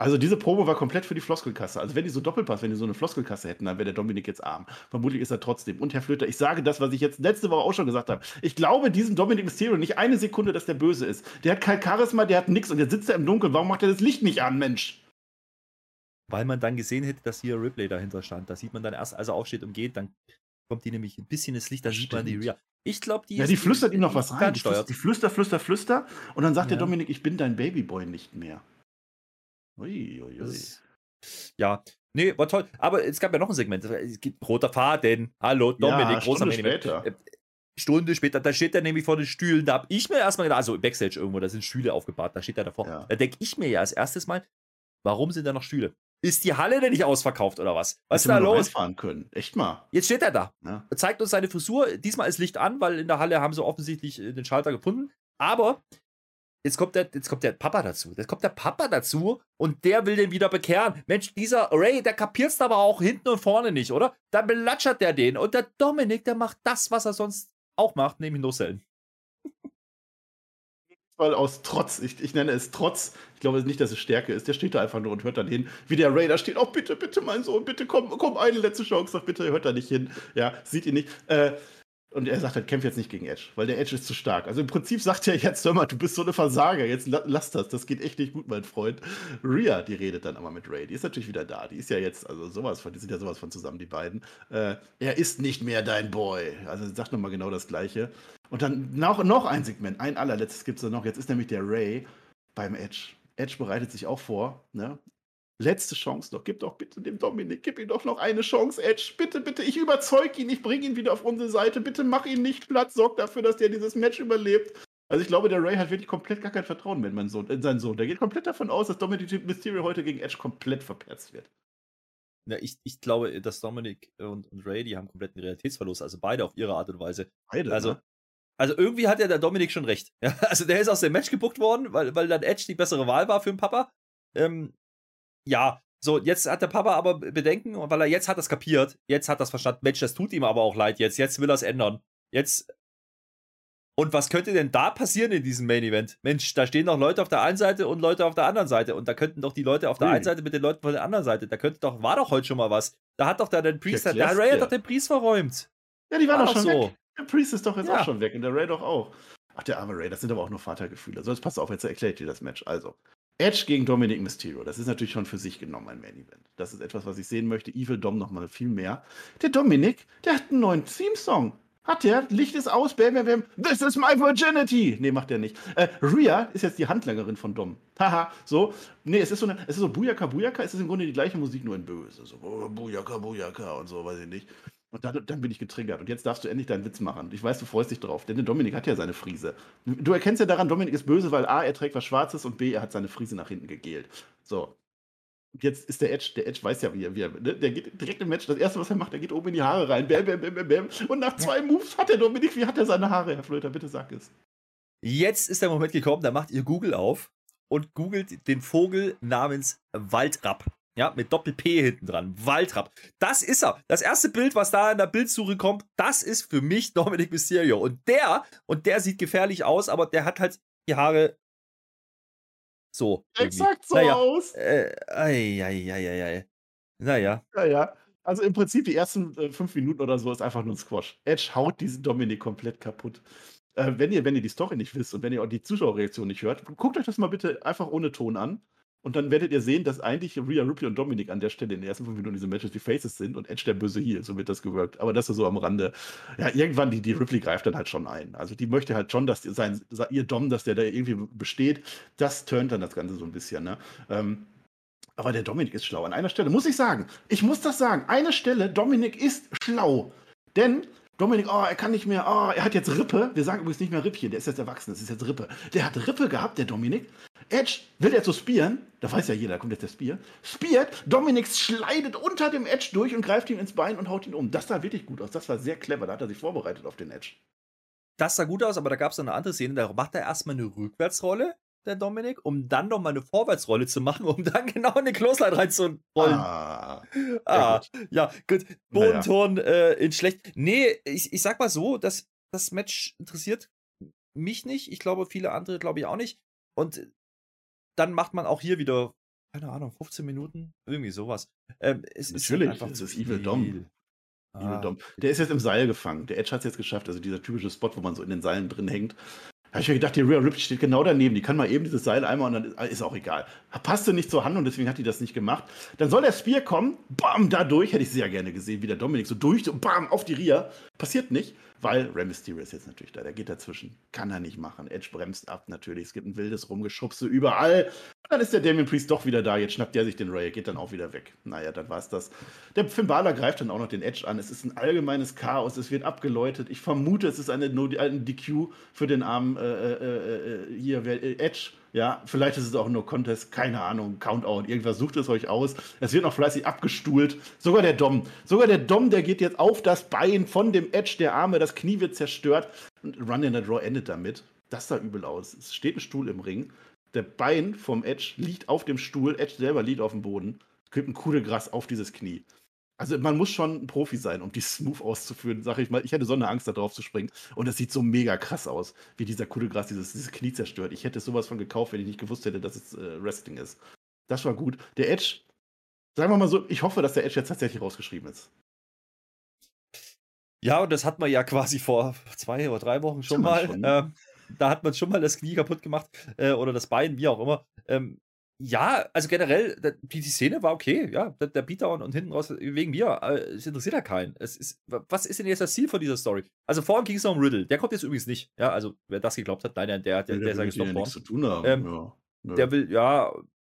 Also diese Probe war komplett für die Floskelkasse. Also wenn die so Doppelpass, wenn die so eine Floskelkasse hätten, dann wäre der Dominik jetzt arm. Vermutlich ist er trotzdem. Und Herr Flöter, ich sage das, was ich jetzt letzte Woche auch schon gesagt habe. Ich glaube diesem Dominik Mysterio nicht eine Sekunde, dass der böse ist. Der hat kein Charisma, der hat nichts und der sitzt da im Dunkeln. Warum macht er das Licht nicht an, Mensch? Weil man dann gesehen hätte, dass hier Ripley dahinter stand. Da sieht man dann erst, als er aufsteht und geht, dann kommt die nämlich ein bisschen ins Licht, da sieht man die Ria. Ich glaube, die Ja, die flüstert ihm noch was rein. Die flüstert, die flüstert, flüster, flüster. Und dann sagt ja. der Dominik, ich bin dein Babyboy nicht mehr. Ui, ui, ui. ja, nee, war toll. Aber es gab ja noch ein Segment. Es gibt roter Faden. Hallo, Dominik, ja, großer Stunde später. Äh, Stunde später, da steht er nämlich vor den Stühlen. Da habe ich mir erstmal gedacht, also Backstage irgendwo, da sind Stühle aufgebaut, da steht er davor. Ja. Da denke ich mir ja als erstes mal, warum sind da noch Stühle? Ist die Halle denn nicht ausverkauft oder was? Was ist da los? fahren können. Echt mal. Jetzt steht er da. Ja. Er zeigt uns seine Frisur. Diesmal ist Licht an, weil in der Halle haben sie offensichtlich äh, den Schalter gefunden. Aber Jetzt kommt, der, jetzt kommt der Papa dazu. Jetzt kommt der Papa dazu und der will den wieder bekehren. Mensch, dieser Ray, der kapiert's aber auch hinten und vorne nicht, oder? Dann belatschert der den. Und der Dominik, der macht das, was er sonst auch macht, nämlich nur Weil aus Trotz, ich, ich nenne es Trotz, ich glaube nicht, dass es Stärke ist. Der steht da einfach nur und hört dann hin, wie der Ray da steht. Oh, bitte, bitte, mein Sohn, bitte komm, komm, eine letzte Chance, sag bitte, hört da nicht hin. Ja, sieht ihn nicht. Äh, und er sagt halt, kämpf jetzt nicht gegen Edge, weil der Edge ist zu stark. Also im Prinzip sagt er jetzt, hör mal, du bist so eine Versager, jetzt lass das, das geht echt nicht gut, mein Freund. Rhea, die redet dann aber mit Ray, die ist natürlich wieder da, die ist ja jetzt, also sowas von, die sind ja sowas von zusammen, die beiden. Äh, er ist nicht mehr dein Boy. Also sagt nochmal genau das Gleiche. Und dann noch, noch ein Segment, ein allerletztes gibt es noch, jetzt ist nämlich der Ray beim Edge. Edge bereitet sich auch vor, ne? Letzte Chance noch. Gib doch bitte dem Dominik, gib ihm doch noch eine Chance, Edge. Bitte, bitte, ich überzeug ihn, ich bringe ihn wieder auf unsere Seite. Bitte mach ihn nicht platt, sorg dafür, dass der dieses Match überlebt. Also ich glaube, der Ray hat wirklich komplett gar kein Vertrauen mehr in, meinen Sohn, in seinen Sohn. Der geht komplett davon aus, dass Dominic Mysterio heute gegen Edge komplett verperzt wird. Ja, ich, ich glaube, dass Dominic und, und Ray, die haben kompletten Realitätsverlust, also beide auf ihre Art und Weise. Beide, also, ne? also irgendwie hat ja der Dominik schon recht. Ja, also der ist aus dem Match gebuckt worden, weil, weil dann Edge die bessere Wahl war für den Papa. Ähm, ja, so, jetzt hat der Papa aber Bedenken, weil er jetzt hat das kapiert, jetzt hat das verstanden, Mensch, das tut ihm aber auch leid jetzt, jetzt will er es ändern. Jetzt. Und was könnte denn da passieren in diesem Main Event? Mensch, da stehen doch Leute auf der einen Seite und Leute auf der anderen Seite. Und da könnten doch die Leute auf der einen Seite mit den Leuten von der anderen Seite. Da könnte doch, war doch heute schon mal was. Da hat doch der, den Priest, der, der Ray hat doch den Priest verräumt. Ja, die waren war doch schon so. weg. Der Priest ist doch jetzt ja. auch schon weg und der Ray doch auch. Ach, der arme Ray, das sind aber auch nur Vatergefühle. So, jetzt pass auf, jetzt erkläre ich dir das Match. Also, Edge gegen Dominic Mysterio. Das ist natürlich schon für sich genommen ein Main Event. Das ist etwas, was ich sehen möchte. Evil Dom noch mal viel mehr. Der Dominic, der hat einen neuen Theme-Song. Hat der? Licht ist aus, bam, bam, bam. This is my virginity. Nee, macht der nicht. Äh, Rhea ist jetzt die Handlangerin von Dom. Haha, so. Nee, es ist so eine, es ist so Bujaka, Bujaka. Es ist im Grunde die gleiche Musik, nur in böse. So, Bujaka, Bujaka und so, weiß ich nicht. Und dann, dann, bin ich getriggert. Und jetzt darfst du endlich deinen Witz machen. Ich weiß, du freust dich drauf. Denn der Dominik hat ja seine Friese. Du erkennst ja daran, Dominik ist böse, weil A, er trägt was Schwarzes und B, er hat seine Friese nach hinten gegelt. So. jetzt ist der Edge, der Edge weiß ja, wie er, wie er ne? der geht direkt im Match, das erste, was er macht, er geht oben in die Haare rein, bam, bam, bam, bam, bam. und nach zwei Moves hat er Dominik, wie hat er seine Haare, Herr Flöter, bitte sag es. Jetzt ist der Moment gekommen, da macht ihr Google auf und googelt den Vogel namens Waldrapp. Ja, mit Doppel-P hinten dran. Waldrapp. Das ist er. Das erste Bild, was da in der Bildsuche kommt, das ist für mich Dominic Mysterio. Und der, und der sieht gefährlich aus, aber der hat halt die Haare so. Exakt so naja, aus. Äh, ei, ei, ei, ei. Naja. Naja. Also im Prinzip die ersten äh, fünf Minuten oder so ist einfach nur ein Squash. Edge haut diesen Dominik komplett kaputt. Äh, wenn, ihr, wenn ihr die Story nicht wisst und wenn ihr auch die Zuschauerreaktion nicht hört, guckt euch das mal bitte einfach ohne Ton an. Und dann werdet ihr sehen, dass eigentlich Rhea Ripley und Dominik an der Stelle in den ersten fünf Minuten diese Matches die Faces sind und Edge der böse Heel. So wird das gewirkt. Aber das ist so am Rande. Ja, irgendwann, die, die Ripley greift dann halt schon ein. Also die möchte halt schon, dass sein, ihr Dom, dass der da irgendwie besteht. Das turnt dann das Ganze so ein bisschen. Ne? Ähm, aber der Dominik ist schlau. An einer Stelle muss ich sagen, ich muss das sagen, eine Stelle, Dominik ist schlau. Denn Dominik, oh, er kann nicht mehr, oh, er hat jetzt Rippe. Wir sagen übrigens nicht mehr Rippchen, der ist jetzt erwachsen, das ist jetzt Rippe. Der hat Rippe gehabt, der Dominik. Edge will jetzt so spieren, da weiß ja jeder, da kommt jetzt der Spear. Spiert, Dominik schleidet unter dem Edge durch und greift ihm ins Bein und haut ihn um. Das sah wirklich gut aus, das war sehr clever, da hat er sich vorbereitet auf den Edge. Das sah gut aus, aber da gab es eine andere Szene, da macht er erstmal eine Rückwärtsrolle, der Dominik, um dann nochmal eine Vorwärtsrolle zu machen, um dann genau in den Clothesline reinzurollen. Ah, ah gut. ja, gut. Bodenton naja. äh, in schlecht. Nee, ich, ich sag mal so, dass das Match interessiert mich nicht. Ich glaube, viele andere glaube ich auch nicht. Und dann macht man auch hier wieder, keine Ahnung, 15 Minuten, irgendwie sowas. Ähm, es Natürlich, ist halt es ist Evil Dom. Ah. Dom. Der ist jetzt im Seil gefangen. Der Edge hat es jetzt geschafft. Also dieser typische Spot, wo man so in den Seilen drin hängt. Habe ich mir gedacht, die Rhea Ripley steht genau daneben. Die kann mal eben dieses Seil einmal und dann ist auch egal. Passte nicht zur Hand und deswegen hat die das nicht gemacht. Dann soll der Spear kommen, bam, da durch. Hätte ich sehr gerne gesehen, wie der Dominik so durch, so bam, auf die Ria. Passiert nicht, weil Rey Mysterio ist jetzt natürlich da. Der geht dazwischen. Kann er nicht machen. Edge bremst ab natürlich. Es gibt ein wildes Rumgeschubse überall. Dann ist der Damien Priest doch wieder da. Jetzt schnappt er sich den Ray, geht dann auch wieder weg. Naja, dann war es das. Der Finn Balor greift dann auch noch den Edge an. Es ist ein allgemeines Chaos. Es wird abgeläutet. Ich vermute, es ist eine, eine DQ für den armen äh, äh, äh, äh hier, äh, Edge. Ja, vielleicht ist es auch nur Contest, keine Ahnung, Countout, irgendwas, sucht es euch aus. Es wird noch fleißig abgestuhlt. Sogar der Dom. Sogar der Dom, der geht jetzt auf das Bein von dem Edge der Arme, das Knie wird zerstört. Und Run in the Draw endet damit. Das sah übel aus. Es steht ein Stuhl im Ring der Bein vom Edge liegt auf dem Stuhl, Edge selber liegt auf dem Boden. Gibt ein Kude Gras auf dieses Knie. Also man muss schon ein Profi sein, um die smooth auszuführen, sage ich mal. Ich hätte so eine Angst, da drauf zu springen. Und es sieht so mega krass aus, wie dieser Kude Gras dieses, dieses Knie zerstört. Ich hätte sowas von gekauft, wenn ich nicht gewusst hätte, dass es äh, Wrestling ist. Das war gut. Der Edge, sagen wir mal so, ich hoffe, dass der Edge jetzt tatsächlich rausgeschrieben ist. Ja, und das hat man ja quasi vor zwei oder drei Wochen schon mal. Schon. Ähm, da hat man schon mal das Knie kaputt gemacht äh, oder das Bein, wie auch immer. Ähm, ja, also generell, die, die, Szene war okay, ja. Der, der Beatdown und hinten raus, wegen mir, äh, es interessiert ja keinen. Es ist, was ist denn jetzt das Ziel von dieser Story? Also vorhin ging es noch um Riddle, der kommt jetzt übrigens nicht, ja, also wer das geglaubt hat, nein, der, der, der, der ist ja worden. zu tun haben. Ähm, ja. Der will, ja,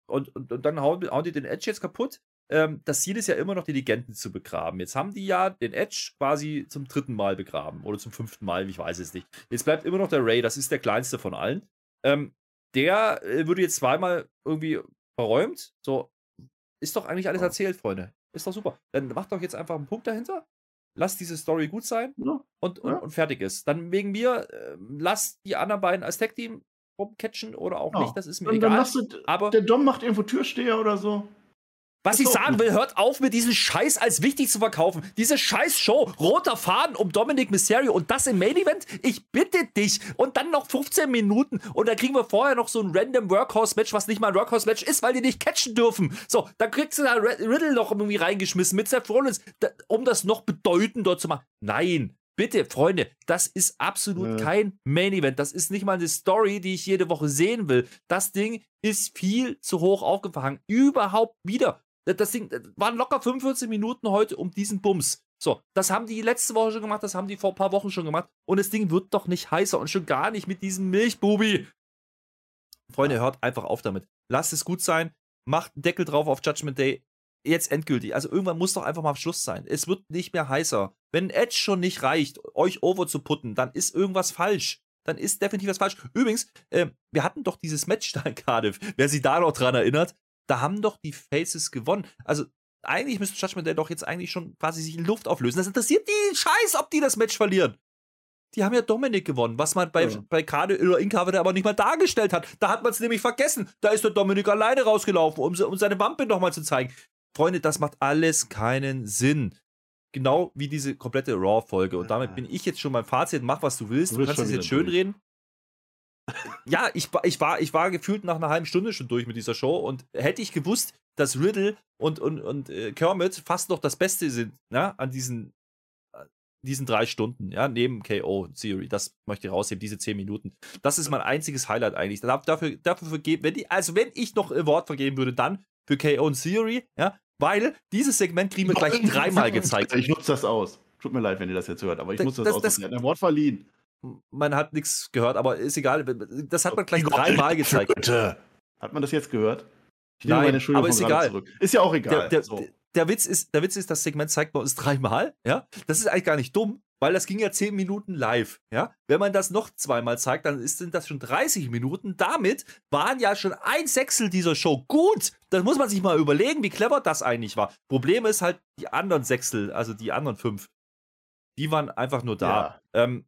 und, und, und dann hauen, hauen die den Edge jetzt kaputt ähm, das Ziel ist ja immer noch, die Legenden zu begraben. Jetzt haben die ja den Edge quasi zum dritten Mal begraben oder zum fünften Mal, ich weiß es nicht. Jetzt bleibt immer noch der Ray, das ist der kleinste von allen. Ähm, der äh, würde jetzt zweimal irgendwie verräumt. So, ist doch eigentlich alles erzählt, Freunde. Ist doch super. Dann macht doch jetzt einfach einen Punkt dahinter. Lasst diese Story gut sein ja. und, und, ja. und, fertig ist. Dann wegen mir, äh, lasst die anderen beiden als Tag-Team rumcatchen oder auch ja. nicht, das ist mir und egal. Du, aber der Dom macht irgendwo Türsteher oder so. Was ich sagen will, hört auf mit diesem Scheiß als wichtig zu verkaufen. Diese Scheiß-Show, roter Faden um Dominic Mysterio und das im Main-Event? Ich bitte dich. Und dann noch 15 Minuten und dann kriegen wir vorher noch so ein random Workhorse-Match, was nicht mal ein Workhorse-Match ist, weil die nicht catchen dürfen. So, dann kriegst du da Riddle noch irgendwie reingeschmissen mit Seth Rollins, um das noch bedeutender zu machen. Nein, Bitte, Freunde, das ist absolut ja. kein Main Event. Das ist nicht mal eine Story, die ich jede Woche sehen will. Das Ding ist viel zu hoch aufgefangen. Überhaupt wieder. Das Ding das waren locker 45 Minuten heute um diesen Bums. So, das haben die letzte Woche schon gemacht, das haben die vor ein paar Wochen schon gemacht. Und das Ding wird doch nicht heißer und schon gar nicht mit diesem Milchbubi. Freunde, hört einfach auf damit. Lasst es gut sein. Macht einen Deckel drauf auf Judgment Day. Jetzt endgültig. Also irgendwann muss doch einfach mal Schluss sein. Es wird nicht mehr heißer. Wenn Edge schon nicht reicht, euch over zu putten, dann ist irgendwas falsch. Dann ist definitiv was falsch. Übrigens, äh, wir hatten doch dieses Match da in Cardiff. Wer sich da noch dran erinnert, Da haben doch die Faces gewonnen. Also eigentlich müsste Judgment Day doch jetzt eigentlich schon quasi sich in Luft auflösen. Das interessiert die Scheiß, ob die das Match verlieren. Die haben ja Dominik gewonnen, was man bei, ja. bei Kade oder Incover aber nicht mal dargestellt hat. Da hat man es nämlich vergessen. Da ist der Dominik alleine rausgelaufen, um, um seine Wampe nochmal zu zeigen. Freunde, das macht alles keinen Sinn. Genau wie diese komplette Raw-Folge. Und damit bin ich jetzt schon beim Fazit. Mach, was du willst. Du, du kannst es jetzt schön reden. Ja, ich, ich, war, ich war gefühlt nach einer halben Stunde schon durch mit dieser Show. Und hätte ich gewusst, dass Riddle und, und, und äh, Kermit fast noch das Beste sind ja, an diesen diesen drei Stunden, ja, neben KO Theory, das möchte ich rausheben, diese zehn Minuten. Das ist mein einziges Highlight eigentlich. Dafür, dafür vergeben, wenn die, also wenn ich noch ein Wort vergeben würde, dann für KO und Theory, ja, weil dieses Segment kriegen wir gleich dreimal gezeigt. Ich nutze das aus. Tut mir leid, wenn ihr das jetzt hört, aber ich das, nutze das, das aus. Das, ein Wort verliehen. Man hat nichts gehört, aber ist egal. Das hat man gleich dreimal gezeigt. Bitte. Hat man das jetzt gehört? Ich nehme Nein, meine aber ist egal. Zurück. Ist ja auch egal. Der, der, so der Witz ist, der Witz ist, das Segment zeigt man uns dreimal, ja. Das ist eigentlich gar nicht dumm, weil das ging ja zehn Minuten live, ja. Wenn man das noch zweimal zeigt, dann ist, sind das schon 30 Minuten. Damit waren ja schon ein Sechstel dieser Show gut. Das muss man sich mal überlegen, wie clever das eigentlich war. Problem ist halt, die anderen Sechstel, also die anderen fünf, die waren einfach nur da. Ja. Ähm,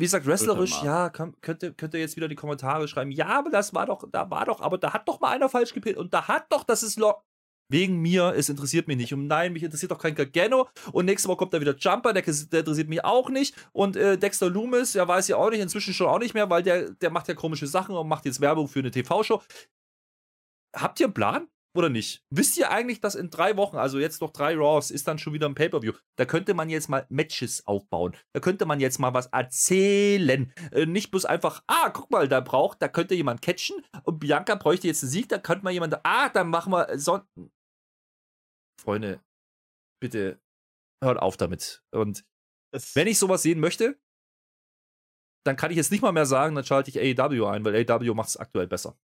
wie gesagt, wrestlerisch, ja, kann, könnt, könnt ihr jetzt wieder die Kommentare schreiben. Ja, aber das war doch, da war doch, aber da hat doch mal einer falsch gepillt und da hat doch, das ist Wegen mir, es interessiert mich nicht. Und nein, mich interessiert auch kein Gargano. Und nächste Woche kommt da wieder Jumper, der, der interessiert mich auch nicht. Und äh, Dexter Loomis, ja, weiß ich auch nicht, inzwischen schon auch nicht mehr, weil der, der macht ja komische Sachen und macht jetzt Werbung für eine TV-Show. Habt ihr einen Plan? Oder nicht? Wisst ihr eigentlich, dass in drei Wochen, also jetzt noch drei Raws, ist dann schon wieder ein Pay-Per-View. Da könnte man jetzt mal Matches aufbauen. Da könnte man jetzt mal was erzählen. Äh, nicht bloß einfach, ah, guck mal, da braucht, da könnte jemand catchen und Bianca bräuchte jetzt einen Sieg, da könnte man jemand, ah, dann machen wir so. Freunde, bitte hört auf damit. Und das wenn ich sowas sehen möchte, dann kann ich jetzt nicht mal mehr sagen, dann schalte ich AEW ein, weil AEW macht es aktuell besser.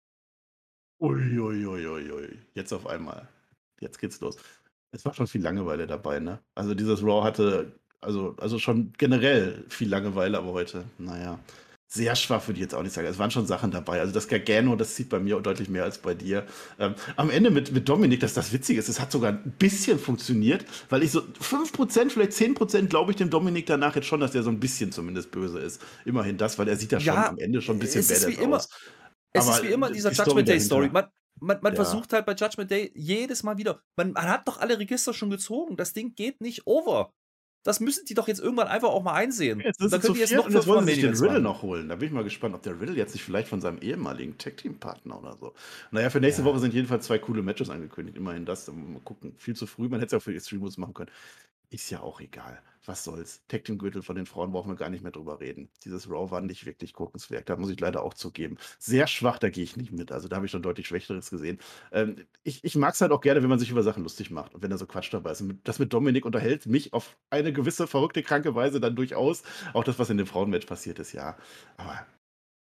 Uiuiuiui. Ui, ui, ui. Jetzt auf einmal. Jetzt geht's los. Es war schon viel Langeweile dabei, ne? Also dieses Raw hatte, also, also schon generell viel Langeweile, aber heute, naja sehr schwach, würde ich jetzt auch nicht sagen. Es waren schon Sachen dabei. Also das Gargano, das zieht bei mir deutlich mehr als bei dir. Ähm, am Ende mit, mit Dominik, dass das witzig ist, es hat sogar ein bisschen funktioniert, weil ich so 5%, vielleicht 10% glaube ich dem Dominik danach jetzt schon, dass der so ein bisschen zumindest böse ist. Immerhin das, weil er sieht ja schon am Ende schon ein bisschen ist wie immer, Es ist wie immer dieser die Judgment Day Story. Man, man, man ja. versucht halt bei Judgment Day jedes Mal wieder. Man, man hat doch alle Register schon gezogen. Das Ding geht nicht over. Das müssen die doch jetzt irgendwann einfach auch mal einsehen. Jetzt ist können die jetzt noch jetzt wollen sie sich den Riddle noch holen. Da bin ich mal gespannt, ob der Riddle jetzt nicht vielleicht von seinem ehemaligen Tag-Team-Partner oder so. Naja, für nächste ja. Woche sind jedenfalls zwei coole Matches angekündigt. Immerhin das. Mal gucken. Viel zu früh. Man hätte es ja auch für Extreme machen können. Ist ja auch egal. Was soll's? Tag Team Gürtel von den Frauen brauchen wir gar nicht mehr drüber reden. Dieses Raw war nicht wirklich guckenswert. Da muss ich leider auch zugeben. Sehr schwach, da gehe ich nicht mit. Also da habe ich schon deutlich Schwächeres gesehen. Ähm, ich ich mag es halt auch gerne, wenn man sich über Sachen lustig macht und wenn da so Quatsch dabei ist. Und das mit Dominik unterhält mich auf eine gewisse verrückte, kranke Weise dann durchaus. Auch das, was in dem Frauenmatch passiert ist, ja. Aber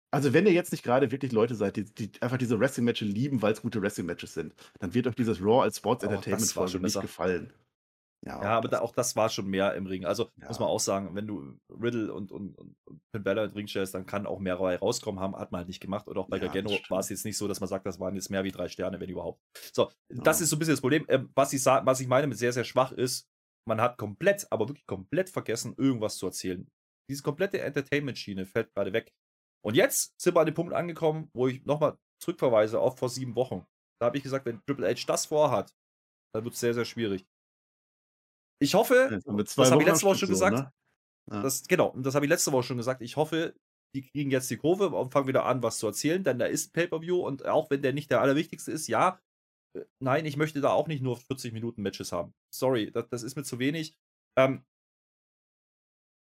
also, wenn ihr jetzt nicht gerade wirklich Leute seid, die, die einfach diese Wrestling-Matches lieben, weil es gute Wrestling-Matches sind, dann wird euch dieses Raw als Sports oh, Entertainment-Folge nicht gefallen. Ja, ja aber da, auch das war schon mehr im Ring. Also ja. muss man auch sagen, wenn du Riddle und, und, und Finn Balor in Ring stellst, dann kann auch mehr rauskommen, haben, hat man halt nicht gemacht. Oder auch bei ja, Gargano war es jetzt nicht so, dass man sagt, das waren jetzt mehr wie drei Sterne, wenn überhaupt. So, das ist so ein bisschen das Problem. Ähm, was, ich was ich meine mit sehr, sehr schwach ist, man hat komplett, aber wirklich komplett vergessen, irgendwas zu erzählen. Diese komplette Entertainment-Schiene fällt gerade weg. Und jetzt sind wir an dem Punkt angekommen, wo ich nochmal zurückverweise auf vor sieben Wochen. Da habe ich gesagt, wenn Triple H das vorhat, dann wird es sehr, sehr schwierig. Ich hoffe, das habe ich letzte Woche schon gesagt. Ne? Ja. Das, genau, das habe ich letzte Woche schon gesagt. Ich hoffe, die kriegen jetzt die Kurve und fangen wieder an, was zu erzählen, denn da ist Pay-Per-View und auch wenn der nicht der allerwichtigste ist, ja, äh, nein, ich möchte da auch nicht nur 40 Minuten Matches haben. Sorry, das, das ist mir zu wenig. Ähm,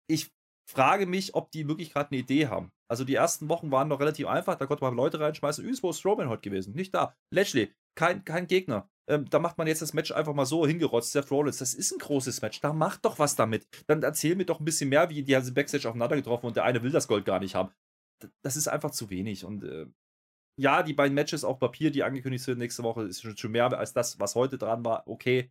ich frage mich, ob die wirklich gerade eine Idee haben. Also die ersten Wochen waren noch relativ einfach, da konnte man Leute reinschmeißen. Übrigens, wo ist Strowman heute gewesen? Nicht da. Lashley, kein, kein Gegner. Ähm, da macht man jetzt das Match einfach mal so hingerotzt, Seth Rollins. Das ist ein großes Match. Da macht doch was damit. Dann erzähl mir doch ein bisschen mehr, wie die haben sie Backstage aufeinander getroffen und der eine will das Gold gar nicht haben. Das ist einfach zu wenig. Und äh, ja, die beiden Matches auf Papier, die angekündigt sind nächste Woche, ist schon mehr als das, was heute dran war. Okay.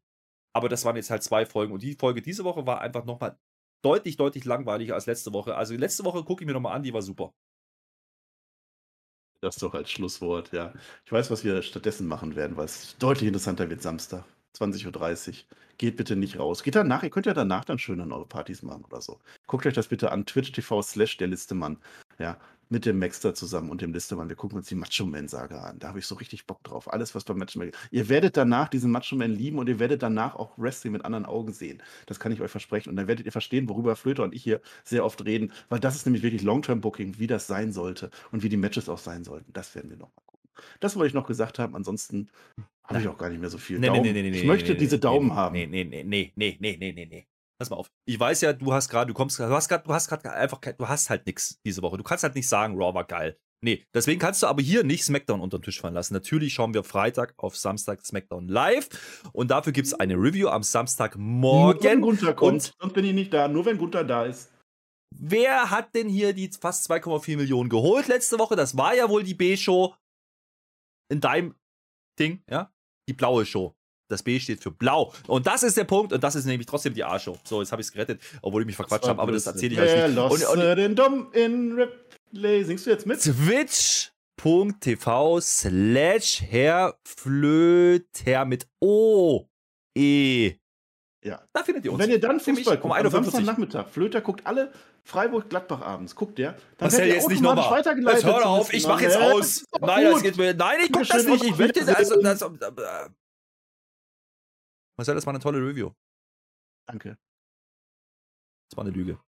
Aber das waren jetzt halt zwei Folgen. Und die Folge diese Woche war einfach nochmal deutlich, deutlich langweiliger als letzte Woche. Also letzte Woche gucke ich mir nochmal an, die war super. Das doch als Schlusswort, ja. Ich weiß, was wir stattdessen machen werden, weil es deutlich interessanter wird Samstag, 20:30 Uhr. Geht bitte nicht raus. Geht danach, ihr könnt ja danach dann schön an eure Partys machen oder so. Guckt euch das bitte an, twitch.tv slash der Listemann. Ja, mit dem Maxter zusammen und dem Listermann. Wir gucken uns die Macho Man Saga an. Da habe ich so richtig Bock drauf. Alles, was beim Macho Man. Ihr werdet danach diesen Macho Man lieben und ihr werdet danach auch Wrestling mit anderen Augen sehen. Das kann ich euch versprechen. Und dann werdet ihr verstehen, worüber Flöter und ich hier sehr oft reden, weil das ist nämlich wirklich Long-Term-Booking, wie das sein sollte und wie die Matches auch sein sollten. Das werden wir nochmal gucken. Das wollte ich noch gesagt haben. Ansonsten habe ich auch gar nicht mehr so viel. Nee, nee, nee, nee, ich möchte diese Daumen haben. Nee, nee, nee, nee, nee, nee, nee, nee. Pass mal auf. Ich weiß ja, du hast gerade, du kommst, du hast gerade, du hast gerade einfach, du hast halt nichts diese Woche. Du kannst halt nicht sagen, Raw war geil. Nee, deswegen kannst du aber hier nicht SmackDown unter den Tisch fallen lassen. Natürlich schauen wir Freitag auf Samstag SmackDown live und dafür gibt es eine Review am Nur wenn Samstagmorgen. Gunther kommt, Und sonst bin ich nicht da. Nur wenn Gunther da ist. wer hat denn hier die fast 2,4 Millionen geholt letzte Woche? Das war ja wohl die B-Show in deinem Ding, ja? Die blaue Show. Das B steht für blau. Und das ist der Punkt. Und das ist nämlich trotzdem die A-Show. So, jetzt habe ich es gerettet, obwohl ich mich verquatscht habe, aber das erzähle ich euch nicht. Und, und den Dom in Replay. Singst du jetzt mit? twitch.tv slash Herr Flöter mit O. E. Ja. Da findet ihr Und uns. wenn ihr dann Fußball um guckt, am 51. Samstagnachmittag, Flöter guckt alle Freiburg-Gladbach abends, guckt der, dann Marcel, werdet ihr jetzt nicht nochmal. weitergeleitet. Jetzt hör auf, ich nächsten mach jetzt aus. das Nein, das geht mir. Nein, ich guck Dankeschön, das nicht. Ich möchte also, das, äh, Marcel, das war eine tolle Review. Danke. Das war eine Lüge.